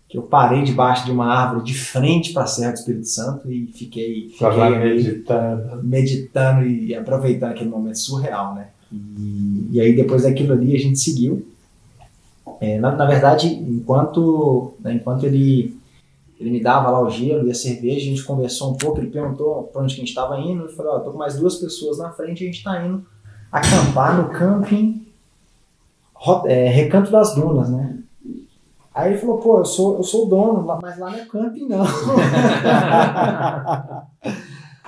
que eu parei debaixo de uma árvore de frente para a Serra do Espírito Santo e fiquei, fiquei ali meditando. meditando e aproveitando aquele momento surreal, né? E, e aí depois daquilo ali a gente seguiu. É, na, na verdade, enquanto, né, enquanto ele, ele me dava lá o gelo e a cerveja, a gente conversou um pouco, ele perguntou para onde que a gente estava indo, eu falei, ó, tô com mais duas pessoas na frente a gente está indo acampar no camping é, Recanto das Dunas, né? Aí ele falou, pô, eu sou, eu sou o dono, mas lá não é camping não.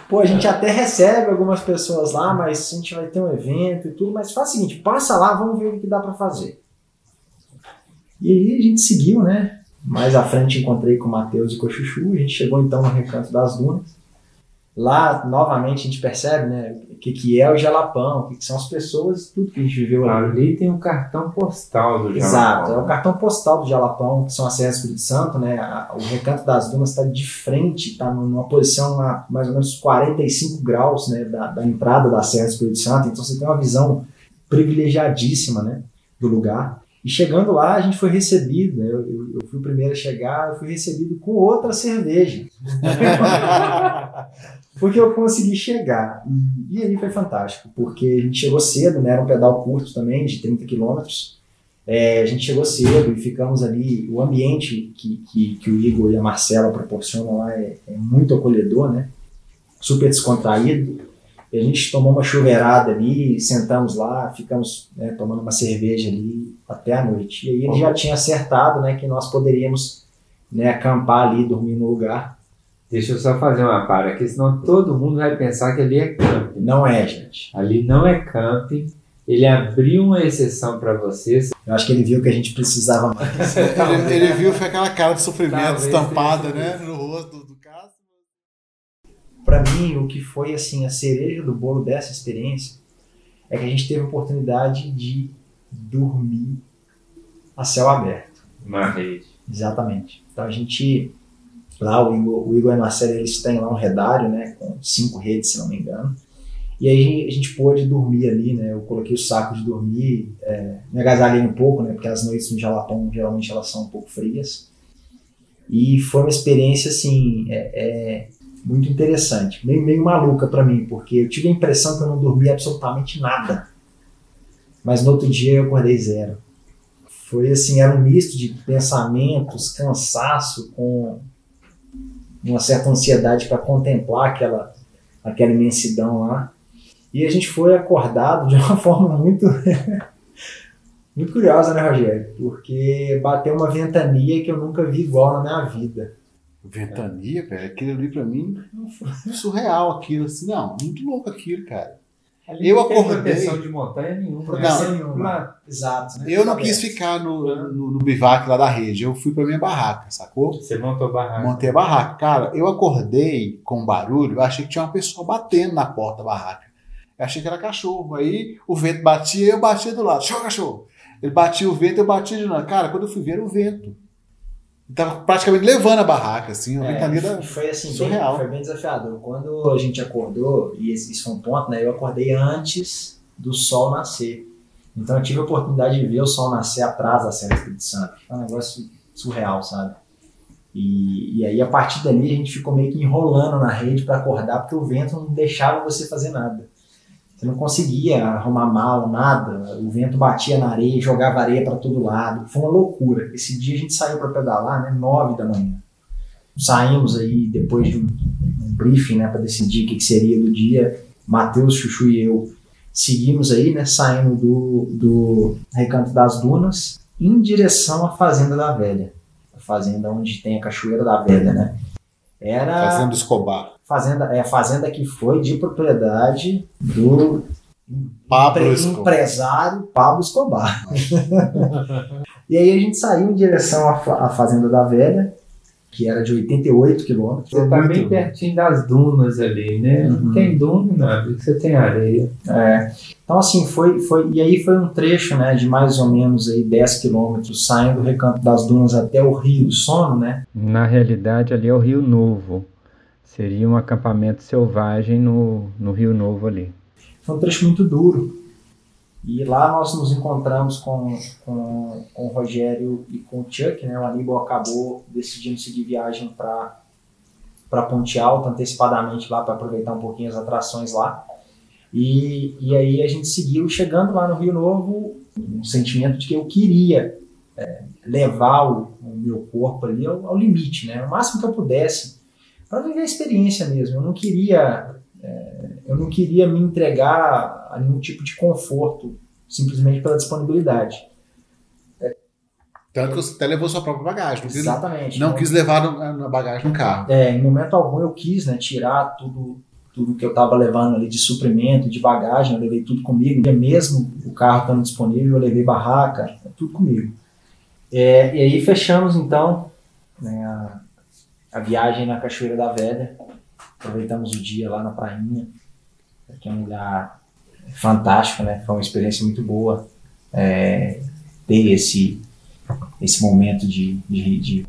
Pô, a gente até recebe algumas pessoas lá, mas a gente vai ter um evento e tudo, mas faz o seguinte, passa lá, vamos ver o que dá pra fazer. E aí a gente seguiu, né? Mais à frente encontrei com o Matheus e com o Chuchu, a gente chegou então no Recanto das Dunas. Lá, novamente, a gente percebe, né, o que, que é o Jalapão, o que, que são as pessoas, tudo que a gente viveu ali. Ali tem um cartão postal do Exato, é Jalapão. o cartão postal do Jalapão, que são as Serras do Espírito Santo, né? O recanto das dunas está de frente, está numa posição a mais ou menos 45 graus né, da, da entrada da Serra do Espírito Santo, então você tem uma visão privilegiadíssima né, do lugar. E chegando lá, a gente foi recebido, né, eu, eu- eu fui o primeiro a chegar, eu fui recebido com outra cerveja. porque eu consegui chegar. E, e aí foi fantástico, porque a gente chegou cedo, né, era um pedal curto também, de 30 quilômetros. É, a gente chegou cedo e ficamos ali. O ambiente que, que, que o Igor e a Marcela proporcionam lá é, é muito acolhedor, né? Super descontraído. E a gente tomou uma chuveirada ali, sentamos lá, ficamos né, tomando uma cerveja ali até a noite. E aí ele já tinha acertado né, que nós poderíamos né, acampar ali, dormir no lugar. Deixa eu só fazer uma para aqui, senão todo mundo vai pensar que ali é camping. Não é, gente. Ali não é camping. Ele abriu uma exceção para vocês. Eu acho que ele viu que a gente precisava mais. Ele, ele viu foi aquela cara de sofrimento Talvez estampada, né? No rosto do. Para mim, o que foi assim a cereja do bolo dessa experiência é que a gente teve a oportunidade de dormir a céu aberto. Uma rede. Exatamente. Então a gente lá o Igor, o Igor e a Marcela eles têm lá um redário, né, com cinco redes, se não me engano. E aí a gente pôde dormir ali, né? Eu coloquei o saco de dormir, é, me agasalhei um pouco, né? Porque as noites no Jalapão geralmente elas são um pouco frias. E foi uma experiência assim, é, é, muito interessante, meio, meio maluca para mim, porque eu tive a impressão que eu não dormi absolutamente nada. Mas no outro dia eu acordei zero. Foi assim, era um misto de pensamentos, cansaço, com uma certa ansiedade para contemplar aquela, aquela imensidão lá. E a gente foi acordado de uma forma muito muito curiosa, né, Rogério? Porque bateu uma ventania que eu nunca vi igual na minha vida. Ventania, velho, aquilo ali pra mim foi surreal aquilo. Assim, não, muito louco aquilo, cara. Ali Eu não tem acordei- proteção de montanha nenhuma. Proteção né? nenhuma. Exato. Né? Eu não quis ficar no, no, no bivac lá da rede, eu fui pra minha barraca, sacou? Você montou barraca. Montei a barraca. Cara, eu acordei com um barulho, eu achei que tinha uma pessoa batendo na porta da barraca. Eu achei que era cachorro. Aí o vento batia e eu batia do lado. Show, cachorro! Ele batia o vento eu batia de novo. Cara, quando eu fui ver, era o vento. Tava praticamente levando a barraca, assim, uma É, ventania foi assim, bem, surreal. foi bem desafiador. Quando a gente acordou, e isso foi um ponto, né? Eu acordei antes do sol nascer. Então eu tive a oportunidade de ver o sol nascer atrás da Serra do Espírito Santo. Foi um negócio surreal, sabe? E, e aí a partir dali a gente ficou meio que enrolando na rede para acordar, porque o vento não deixava você fazer nada. Você não conseguia arrumar mala, nada. O vento batia na areia, jogava areia para todo lado. Foi uma loucura. Esse dia a gente saiu para pedalar, né? Nove da manhã. Saímos aí depois de um, um briefing, né, para decidir o que, que seria do dia. Matheus, Chuchu e eu seguimos aí, né, saindo do, do Recanto das Dunas em direção à Fazenda da Velha. A fazenda onde tem a Cachoeira da Velha, né? Era Fazendo Escobar. fazenda, é a fazenda que foi de propriedade do Pablo Escobar. empresário Pablo Escobar. e aí a gente saiu em direção à, à Fazenda da Velha que era de 88 quilômetros. Você tá muito bem pertinho das dunas ali, né? Uhum. Não tem duna, não, você tem areia. É, então, assim, foi, foi. E aí foi um trecho, né, de mais ou menos aí 10 quilômetros, saindo do recanto das dunas até o Rio Sono, né? Na realidade, ali é o Rio Novo. Seria um acampamento selvagem no, no Rio Novo ali. Foi um trecho muito duro. E lá nós nos encontramos com, com, com o Rogério e com o Chuck, né? O Aníbal acabou decidindo seguir viagem para para Ponte Alta antecipadamente lá para aproveitar um pouquinho as atrações lá. E, e aí a gente seguiu chegando lá no Rio Novo, um sentimento de que eu queria é, levar o, o meu corpo ali ao, ao limite, né? O máximo que eu pudesse para viver a experiência mesmo. Eu não queria eu não queria me entregar a nenhum tipo de conforto simplesmente pela disponibilidade. Tanto que você até levou sua própria bagagem. Não quis, Exatamente. não Então, quis levar na bagagem no carro. É, em momento algum eu quis, né, tirar tudo, tudo que eu estava levando ali de suprimento, de bagagem, eu levei tudo comigo, mesmo o carro estando disponível, eu levei barraca, tudo comigo. É, e aí fechamos então né, a, a viagem na Cachoeira da Velha, aproveitamos o dia lá na prainha, que é um lugar fantástico, né, foi uma experiência muito boa é, ter esse, esse momento de, de, de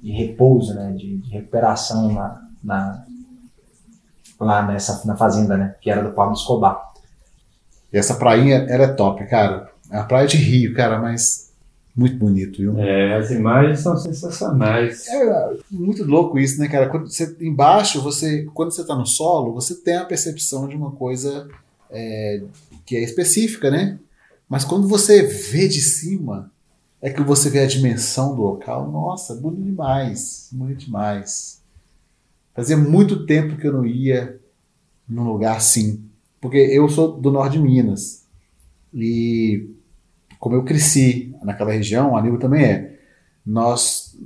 de repouso, né, de, de recuperação na, na- lá nessa na fazenda, né, que era do Pablo Escobar. E essa prainha era top, cara. É a praia de Rio, cara, mas muito bonito, viu? É, as imagens são sensacionais. É muito louco isso, né, cara? Quando você embaixo, você quando você tá no solo, você tem a percepção de uma coisa é, que é específica, né? Mas quando você vê de cima, é que você vê a dimensão do local. Nossa, bonito demais, bonito demais. Fazia muito tempo que eu não ia num lugar assim, porque eu sou do norte de Minas e como eu cresci naquela região, a Aníbal também é. Nós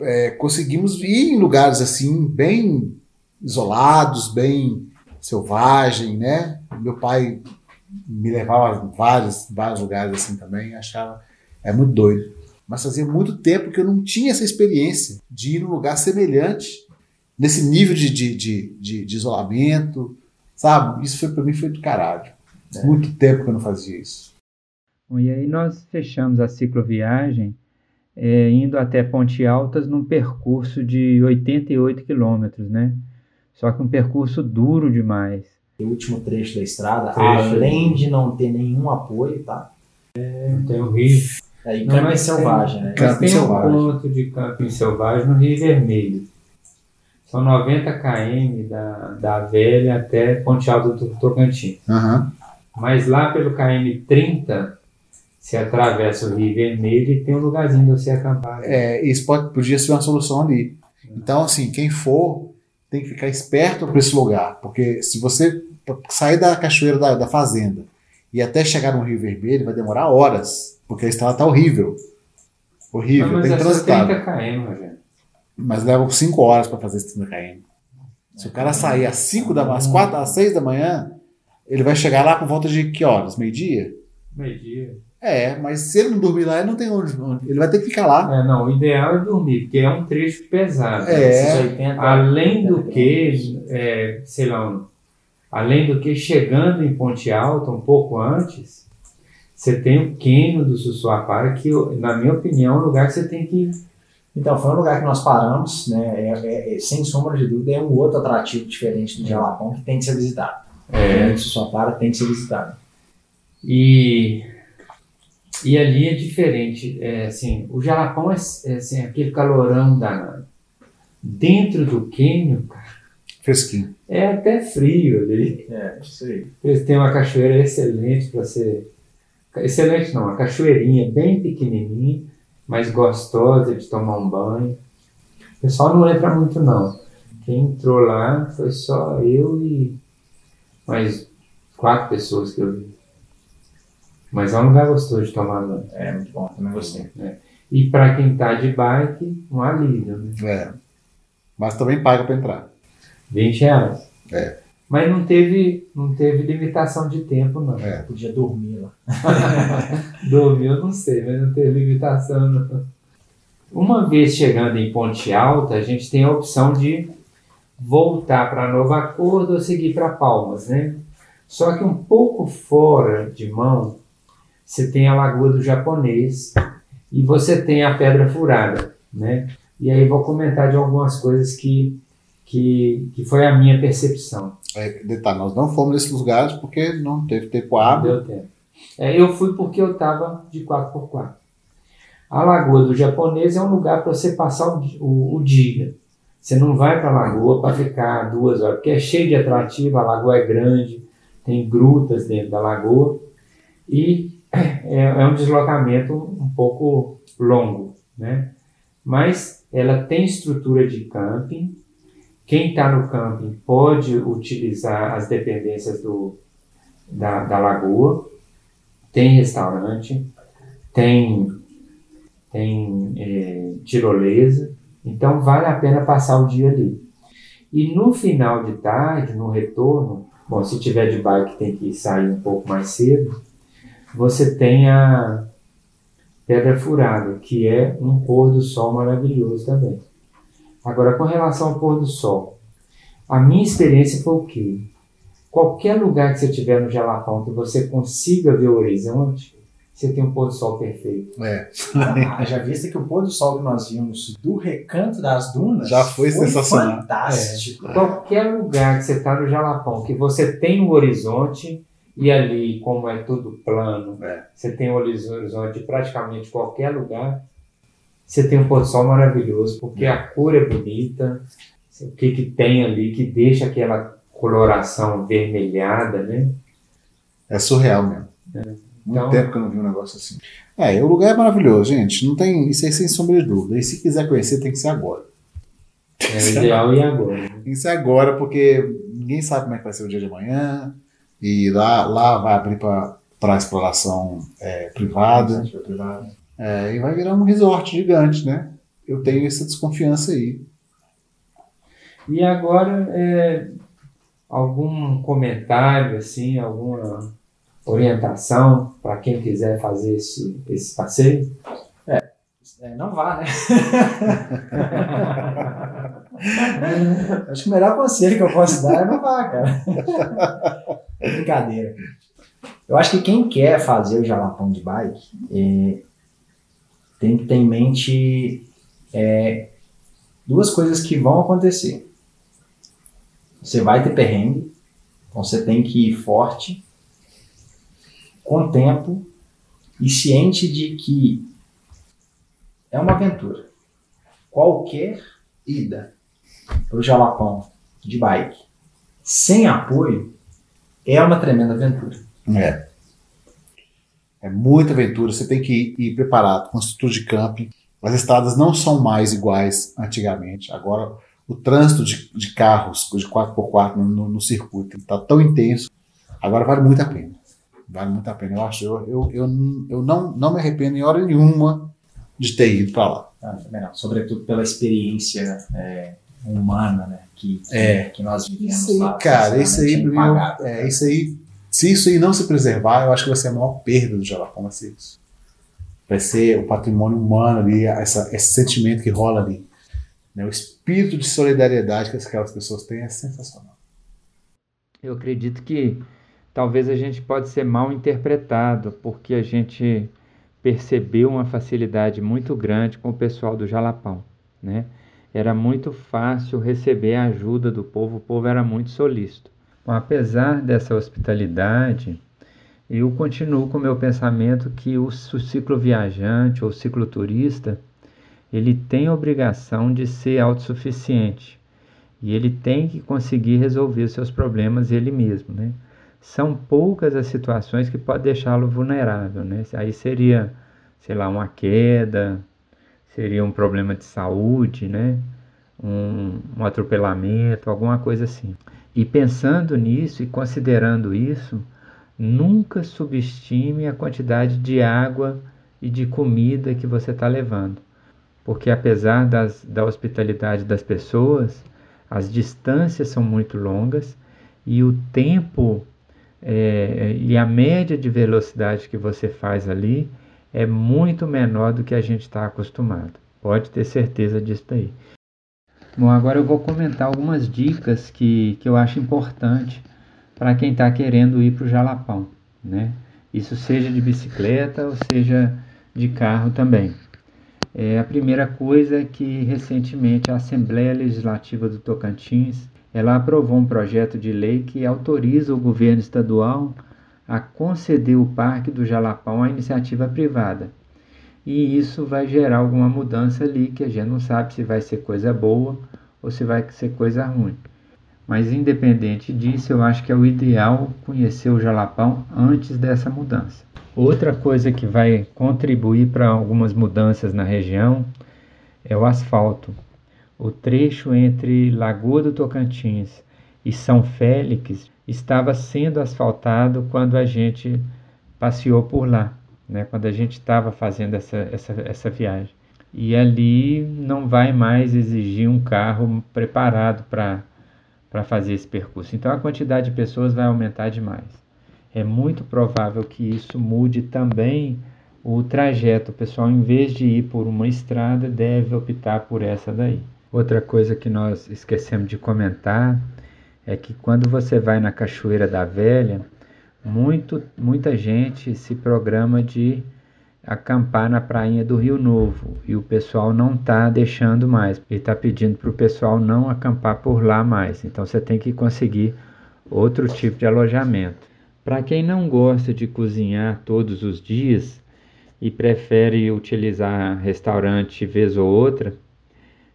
é, conseguimos ir em lugares assim, bem isolados, bem selvagem, né? Meu pai me levava a vários, vários lugares assim também, achava, é muito doido. Mas fazia muito tempo que eu não tinha essa experiência de ir num lugar semelhante, nesse nível de, de, de, de, de isolamento, sabe? Isso foi para mim foi do caralho. Muito tempo que eu não fazia isso. Bom, e aí nós fechamos a cicloviagem é, indo até Ponte Altas num percurso de 88 quilômetros, né? Só que um percurso duro demais. O último trecho da estrada, Trecho. além de não ter nenhum apoio, tá? Tem o rio. É, e Não, camping selvagem, né? Mas Camping tem um selvagem. ponto de camping selvagem no Rio Vermelho. São 90 km da, da Velha até Ponte Alta do Tocantins. Aham. Mas lá pelo KM 30, você atravessa o Rio Vermelho e tem um lugarzinho de você acampar. É, isso pode, podia ser uma solução ali. Então, assim, quem for tem que ficar esperto para esse lugar, porque se você sair da cachoeira da, da fazenda e até chegar no Rio Vermelho, vai demorar horas, porque a estrada tá horrível. Horrível, Não, mas tem é só transitado. 30 km, Rogério. Mas leva 5 horas para fazer esse 30 km. Se o cara sair às 5 da manhã, às 4, às 6 da manhã, ele vai chegar lá por volta de que horas? Meio-dia? Meio-dia. É, mas se ele não dormir lá, ele não tem onde. onde- Ele vai ter que ficar lá. É, não, o ideal é dormir, porque é um trecho pesado. É. 80, Além do 80 que, é, sei lá, além do que chegando em Ponte Alta um pouco antes, você tem o Quênio do Sussuapara, que, na minha opinião, é um lugar que você tem que Então, foi um lugar que nós paramos, né? É, é- é, sem sombra de dúvida, é um outro atrativo diferente do Jalapão que tem que ser visitado. É. É. Se só para, tem que ser visitado. E, e ali é diferente. É, assim, o Jalapão é, é, assim, aquele calorão danado. Dentro do cânion, cara, Fresquinho. é até frio ali. É, isso aí. Eles têm uma cachoeira excelente para ser. Excelente não, uma cachoeirinha bem pequenininha, mas gostosa de tomar um banho. O pessoal não entra muito não. Quem entrou lá foi só eu e mais quatro pessoas que eu vi. Mas é um lugar gostoso de tomar banho. É, muito bom, também gostei. E para quem tá de bike, um alívio, né? É. Mas também paga para entrar. 20 reais. É. Mas não teve, não teve limitação de tempo, não. É. Podia dormir lá. Dormiu, eu não sei, mas não teve limitação, não. Uma vez chegando em Ponte Alta, a gente tem a opção de voltar para Nova Acordo ou seguir para Palmas, né? Só que um pouco fora de mão, você tem a Lagoa do Japonês e você tem a Pedra Furada, né? E aí vou comentar de algumas coisas que, que, que foi a minha percepção. É, detalhe, nós não fomos nesses lugares porque não teve tempo hábil. Deu tempo. É, eu fui porque eu estava de 4x4. A Lagoa do Japonês é um lugar para você passar o, o, o dia. Você não vai para a lagoa para ficar duas horas, porque é cheio de atrativo, a lagoa é grande, tem grutas dentro da lagoa e é, é um deslocamento um pouco longo, né? Mas ela tem estrutura de camping. Quem está no camping pode utilizar as dependências do, da, da lagoa. Tem restaurante, tem, tem é, tirolesa, então vale a pena passar o dia ali. E no final de tarde, no retorno, bom, se tiver de bike tem que sair um pouco mais cedo, você tem a Pedra Furada, que é um pôr do sol maravilhoso também. Agora, com relação ao pôr do sol, a minha experiência foi o quê? Qualquer lugar que você tiver no Jalapão que você consiga ver o horizonte, você tem um pôr do sol perfeito. É. Ah, já viste que o pôr do sol que nós vimos do recanto das dunas Já foi sensacional. fantástico. Qualquer lugar que você está no Jalapão, que você tem um horizonte, e ali, como é tudo plano, É. você tem um horizonte de praticamente qualquer lugar, você tem um pôr do sol maravilhoso, porque a cor é bonita, o que, que tem ali que deixa aquela coloração vermelhada, né? É surreal mesmo. Muito Então- tempo que eu não vi um negócio assim. É, o lugar é maravilhoso, gente. Não tem isso aí sem sombra de dúvida. E se quiser conhecer, tem que ser agora. É o ideal e agora. né? Tem que ser agora, porque ninguém sabe como é que vai ser o dia de amanhã. E lá, lá vai abrir para exploração é, privada. É, e vai virar um resort gigante, né? Eu tenho essa desconfiança aí. E agora, é, algum comentário, assim, alguma orientação para quem quiser fazer esse, esse passeio? É, não vá, né? Acho que o melhor conselho que eu posso dar é não vá, cara. Brincadeira. Eu acho que quem quer fazer o jalapão de bike é, tem que ter em mente é, duas coisas que vão acontecer. Você vai ter perrengue, então você tem que ir forte, com tempo e ciente de que é uma aventura. Qualquer ida para o Jalapão de bike sem apoio é uma tremenda aventura. É. É muita aventura. Você tem que ir preparado com estrutura de camping. As estradas não são mais iguais antigamente. Agora, o trânsito de, de carros de 4x4 no, no, no circuito está tão intenso. Agora vale muito a pena. Vale muito a pena. Eu acho. Eu, eu, eu, eu não, não me arrependo em hora nenhuma de ter ido para lá. Ah. Sobretudo pela experiência é, humana né, que, que, É. que nós vivemos Isso aí, lá. cara, isso aí, impagável, é, cara. isso aí, se isso aí não se preservar, eu acho que vai ser a maior perda do Jalapão, vai ser isso. Vai ser o patrimônio humano ali, essa, esse sentimento que rola ali. né? O espírito de solidariedade que aquelas pessoas têm é sensacional. Eu acredito que talvez a gente pode ser mal interpretado, porque a gente percebeu uma facilidade muito grande com o pessoal do Jalapão, né? Era muito fácil receber a ajuda do povo, o povo era muito solícito. Bom, apesar dessa hospitalidade, eu continuo com o meu pensamento que o su- cicloviajante ou cicloturista, ele tem a obrigação de ser autossuficiente e ele tem que conseguir resolver seus problemas ele mesmo, né? São poucas as situações que podem deixá-lo vulnerável, né? Aí seria, sei lá, uma queda, seria um problema de saúde, né? Um, um atropelamento, alguma coisa assim. E pensando nisso e considerando isso, nunca subestime a quantidade de água e de comida que você está levando. Porque apesar das, da hospitalidade das pessoas, as distâncias são muito longas e o tempo é, e a média de velocidade que você faz ali é muito menor do que a gente está acostumado. Pode ter certeza disso aí. Bom, agora eu vou comentar algumas dicas que, que eu acho importante para quem está querendo ir para o Jalapão, né? Isso seja de bicicleta ou seja de carro também. É, a primeira coisa é que recentemente a Assembleia Legislativa do Tocantins ela aprovou um projeto de lei que autoriza o governo estadual a conceder o Parque do Jalapão à iniciativa privada. E isso vai gerar alguma mudança ali que a gente não sabe se vai ser coisa boa ou se vai ser coisa ruim. Mas independente disso, eu acho que é o ideal conhecer o Jalapão antes dessa mudança. Outra coisa que vai contribuir para algumas mudanças na região é o asfalto. O trecho entre Lagoa do Tocantins e São Félix estava sendo asfaltado quando a gente passeou por lá, né? quando a gente estava fazendo essa, essa, essa viagem. E ali não vai mais exigir um carro preparado para fazer esse percurso. Então a quantidade de pessoas vai aumentar demais. É muito provável que isso mude também o trajeto. O pessoal, em vez de ir por uma estrada, deve optar por essa daí. Outra coisa que nós esquecemos de comentar é que quando você vai na Cachoeira da Velha, muito, muita gente se programa de acampar na prainha do Rio Novo e o pessoal não está deixando mais. Ele está pedindo para o pessoal não acampar por lá mais. Então você tem que conseguir outro tipo de alojamento. Para quem não gosta de cozinhar todos os dias e prefere utilizar restaurante vez ou outra,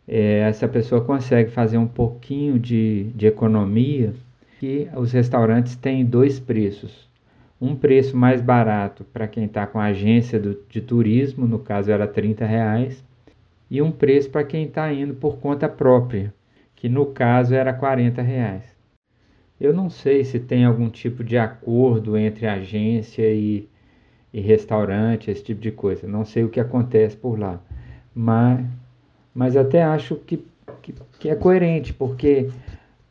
é, essa pessoa consegue fazer um pouquinho de, de economia, que os restaurantes têm dois preços. Um preço mais barato para quem está com a agência do, de turismo, no caso era 30 reais, e um preço para quem está indo por conta própria, que no caso era 40 reais. Eu não sei se tem algum tipo de acordo entre agência e, e restaurante, esse tipo de coisa. Não sei o que acontece por lá, mas mas até acho que, que, que é coerente, porque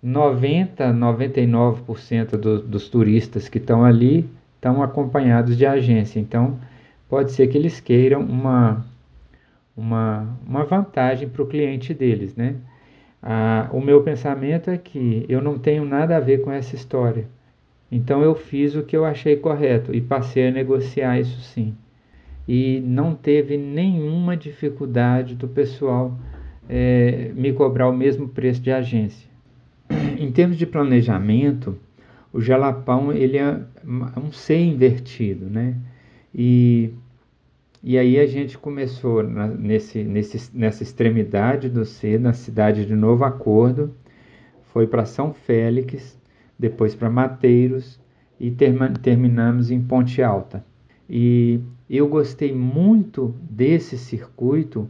90, 99% do, dos turistas que estão ali estão acompanhados de agência. Então, pode ser que eles queiram uma, uma, uma vantagem para o cliente deles, né? Ah, o meu pensamento é que eu não tenho nada a ver com essa história. Então eu fiz o que eu achei correto e passei a negociar isso sim e não teve nenhuma dificuldade do pessoal é, me cobrar o mesmo preço de agência. Em termos de planejamento, o Jalapão ele é um C invertido, né? E, e aí a gente começou na, nesse, nesse, nessa extremidade do C, na cidade de Novo Acordo, foi para São Félix, depois para Mateiros e terminamos em Ponte Alta. E eu gostei muito desse circuito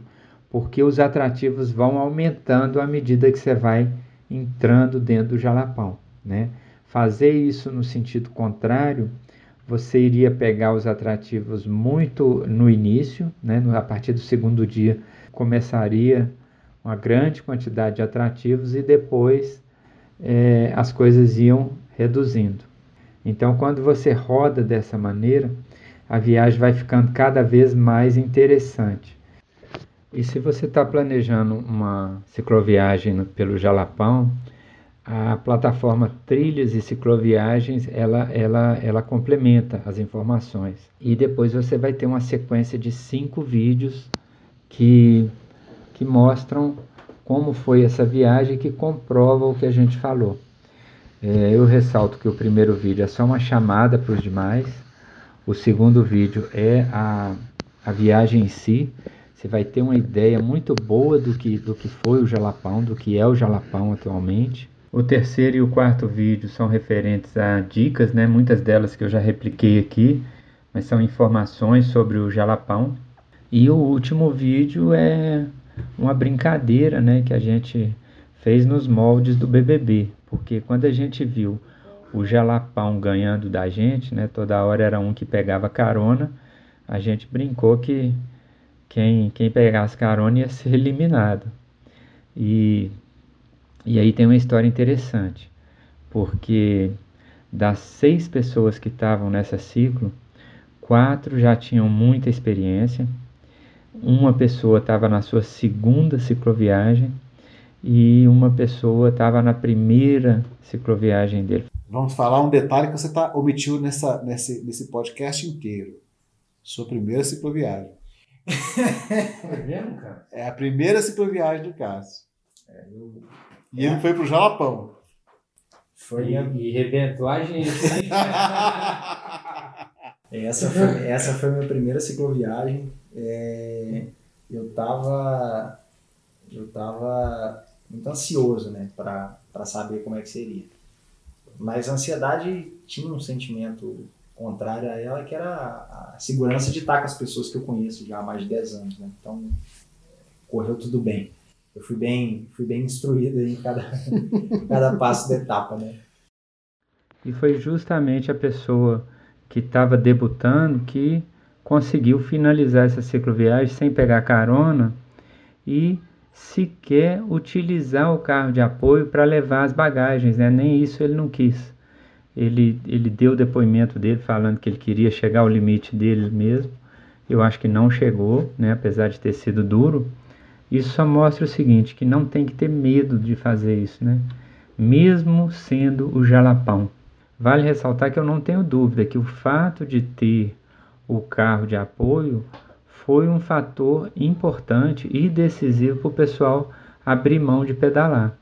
porque os atrativos vão aumentando à medida que você vai entrando dentro do jalapão, né? Fazer isso no sentido contrário, você iria pegar os atrativos muito no início, né? A partir do segundo dia começaria uma grande quantidade de atrativos e depois é, as coisas iam reduzindo. Então, quando você roda dessa maneira, a viagem vai ficando cada vez mais interessante. E se você está planejando uma cicloviagem pelo Jalapão, a plataforma Trilhas e Cicloviagens ela, ela, ela complementa as informações. E depois você vai ter uma sequência de cinco vídeos que, que mostram como foi essa viagem que comprova o que a gente falou. É, eu ressalto que o primeiro vídeo é só uma chamada para os demais, o segundo vídeo é a, a viagem em si. Você vai ter uma ideia muito boa do que, do que foi o Jalapão, do que é o Jalapão atualmente. O terceiro e o quarto vídeo são referentes a dicas, né? muitas delas que eu já repliquei aqui, mas são informações sobre o Jalapão. E o último vídeo é uma brincadeira né? que a gente fez nos moldes do BBB, porque quando a gente viu o Jalapão ganhando da gente, né? Toda hora era um que pegava carona. A gente brincou que quem, quem pegasse carona ia ser eliminado. E, e aí tem uma história interessante, porque das seis pessoas que estavam nessa ciclo, quatro já tinham muita experiência, uma pessoa estava na sua segunda cicloviagem e uma pessoa estava na primeira cicloviagem dele. Vamos falar um detalhe que você tá, omitiu nessa, nesse, nesse podcast inteiro. Sua primeira cicloviagem. É a primeira cicloviagem do Cássio. É, eu- E ele foi pro Jalapão. Foi E, a- e rebentou a gente. Essa foi, essa foi a minha primeira cicloviagem. É, eu tava eu tava muito ansioso, né, para saber como é que seria. Mas a ansiedade tinha um sentimento contrário a ela, que era a, segurança de estar com as pessoas que eu conheço já há mais de 10 anos, né? Então, correu tudo bem. Eu fui bem, fui bem instruído em cada, cada passo da etapa, né? E foi justamente a pessoa que estava debutando que conseguiu finalizar essa cicloviagem sem pegar carona e sequer utilizar o carro de apoio para levar as bagagens, né? Nem isso ele não quis. Ele, ele deu o depoimento dele falando que ele queria chegar ao limite dele mesmo. Eu acho que não chegou, né? Apesar de ter sido duro. Isso só mostra o seguinte, que não tem que ter medo de fazer isso, né? Mesmo sendo o jalapão. Vale ressaltar que eu não tenho dúvida que o fato de ter o carro de apoio foi um fator importante e decisivo para o pessoal abrir mão de pedalar,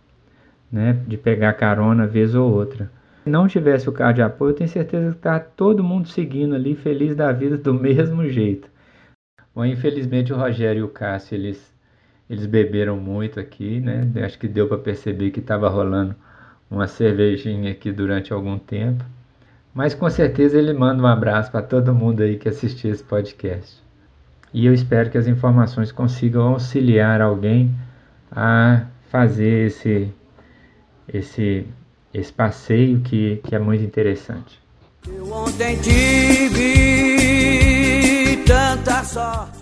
né? de pegar carona vez ou outra. Se não tivesse o carro de apoio, eu tenho certeza que está todo mundo seguindo ali, feliz da vida do mesmo jeito. Bom, infelizmente o Rogério e o Cássio, eles, eles beberam muito aqui, né? Acho que deu para perceber que estava rolando uma cervejinha aqui durante algum tempo. Mas com certeza ele manda um abraço para todo mundo aí que assistiu esse podcast e eu espero que as informações consigam auxiliar alguém a fazer esse, esse, esse passeio que, que é muito interessante. Eu ontem tive tanta sorte.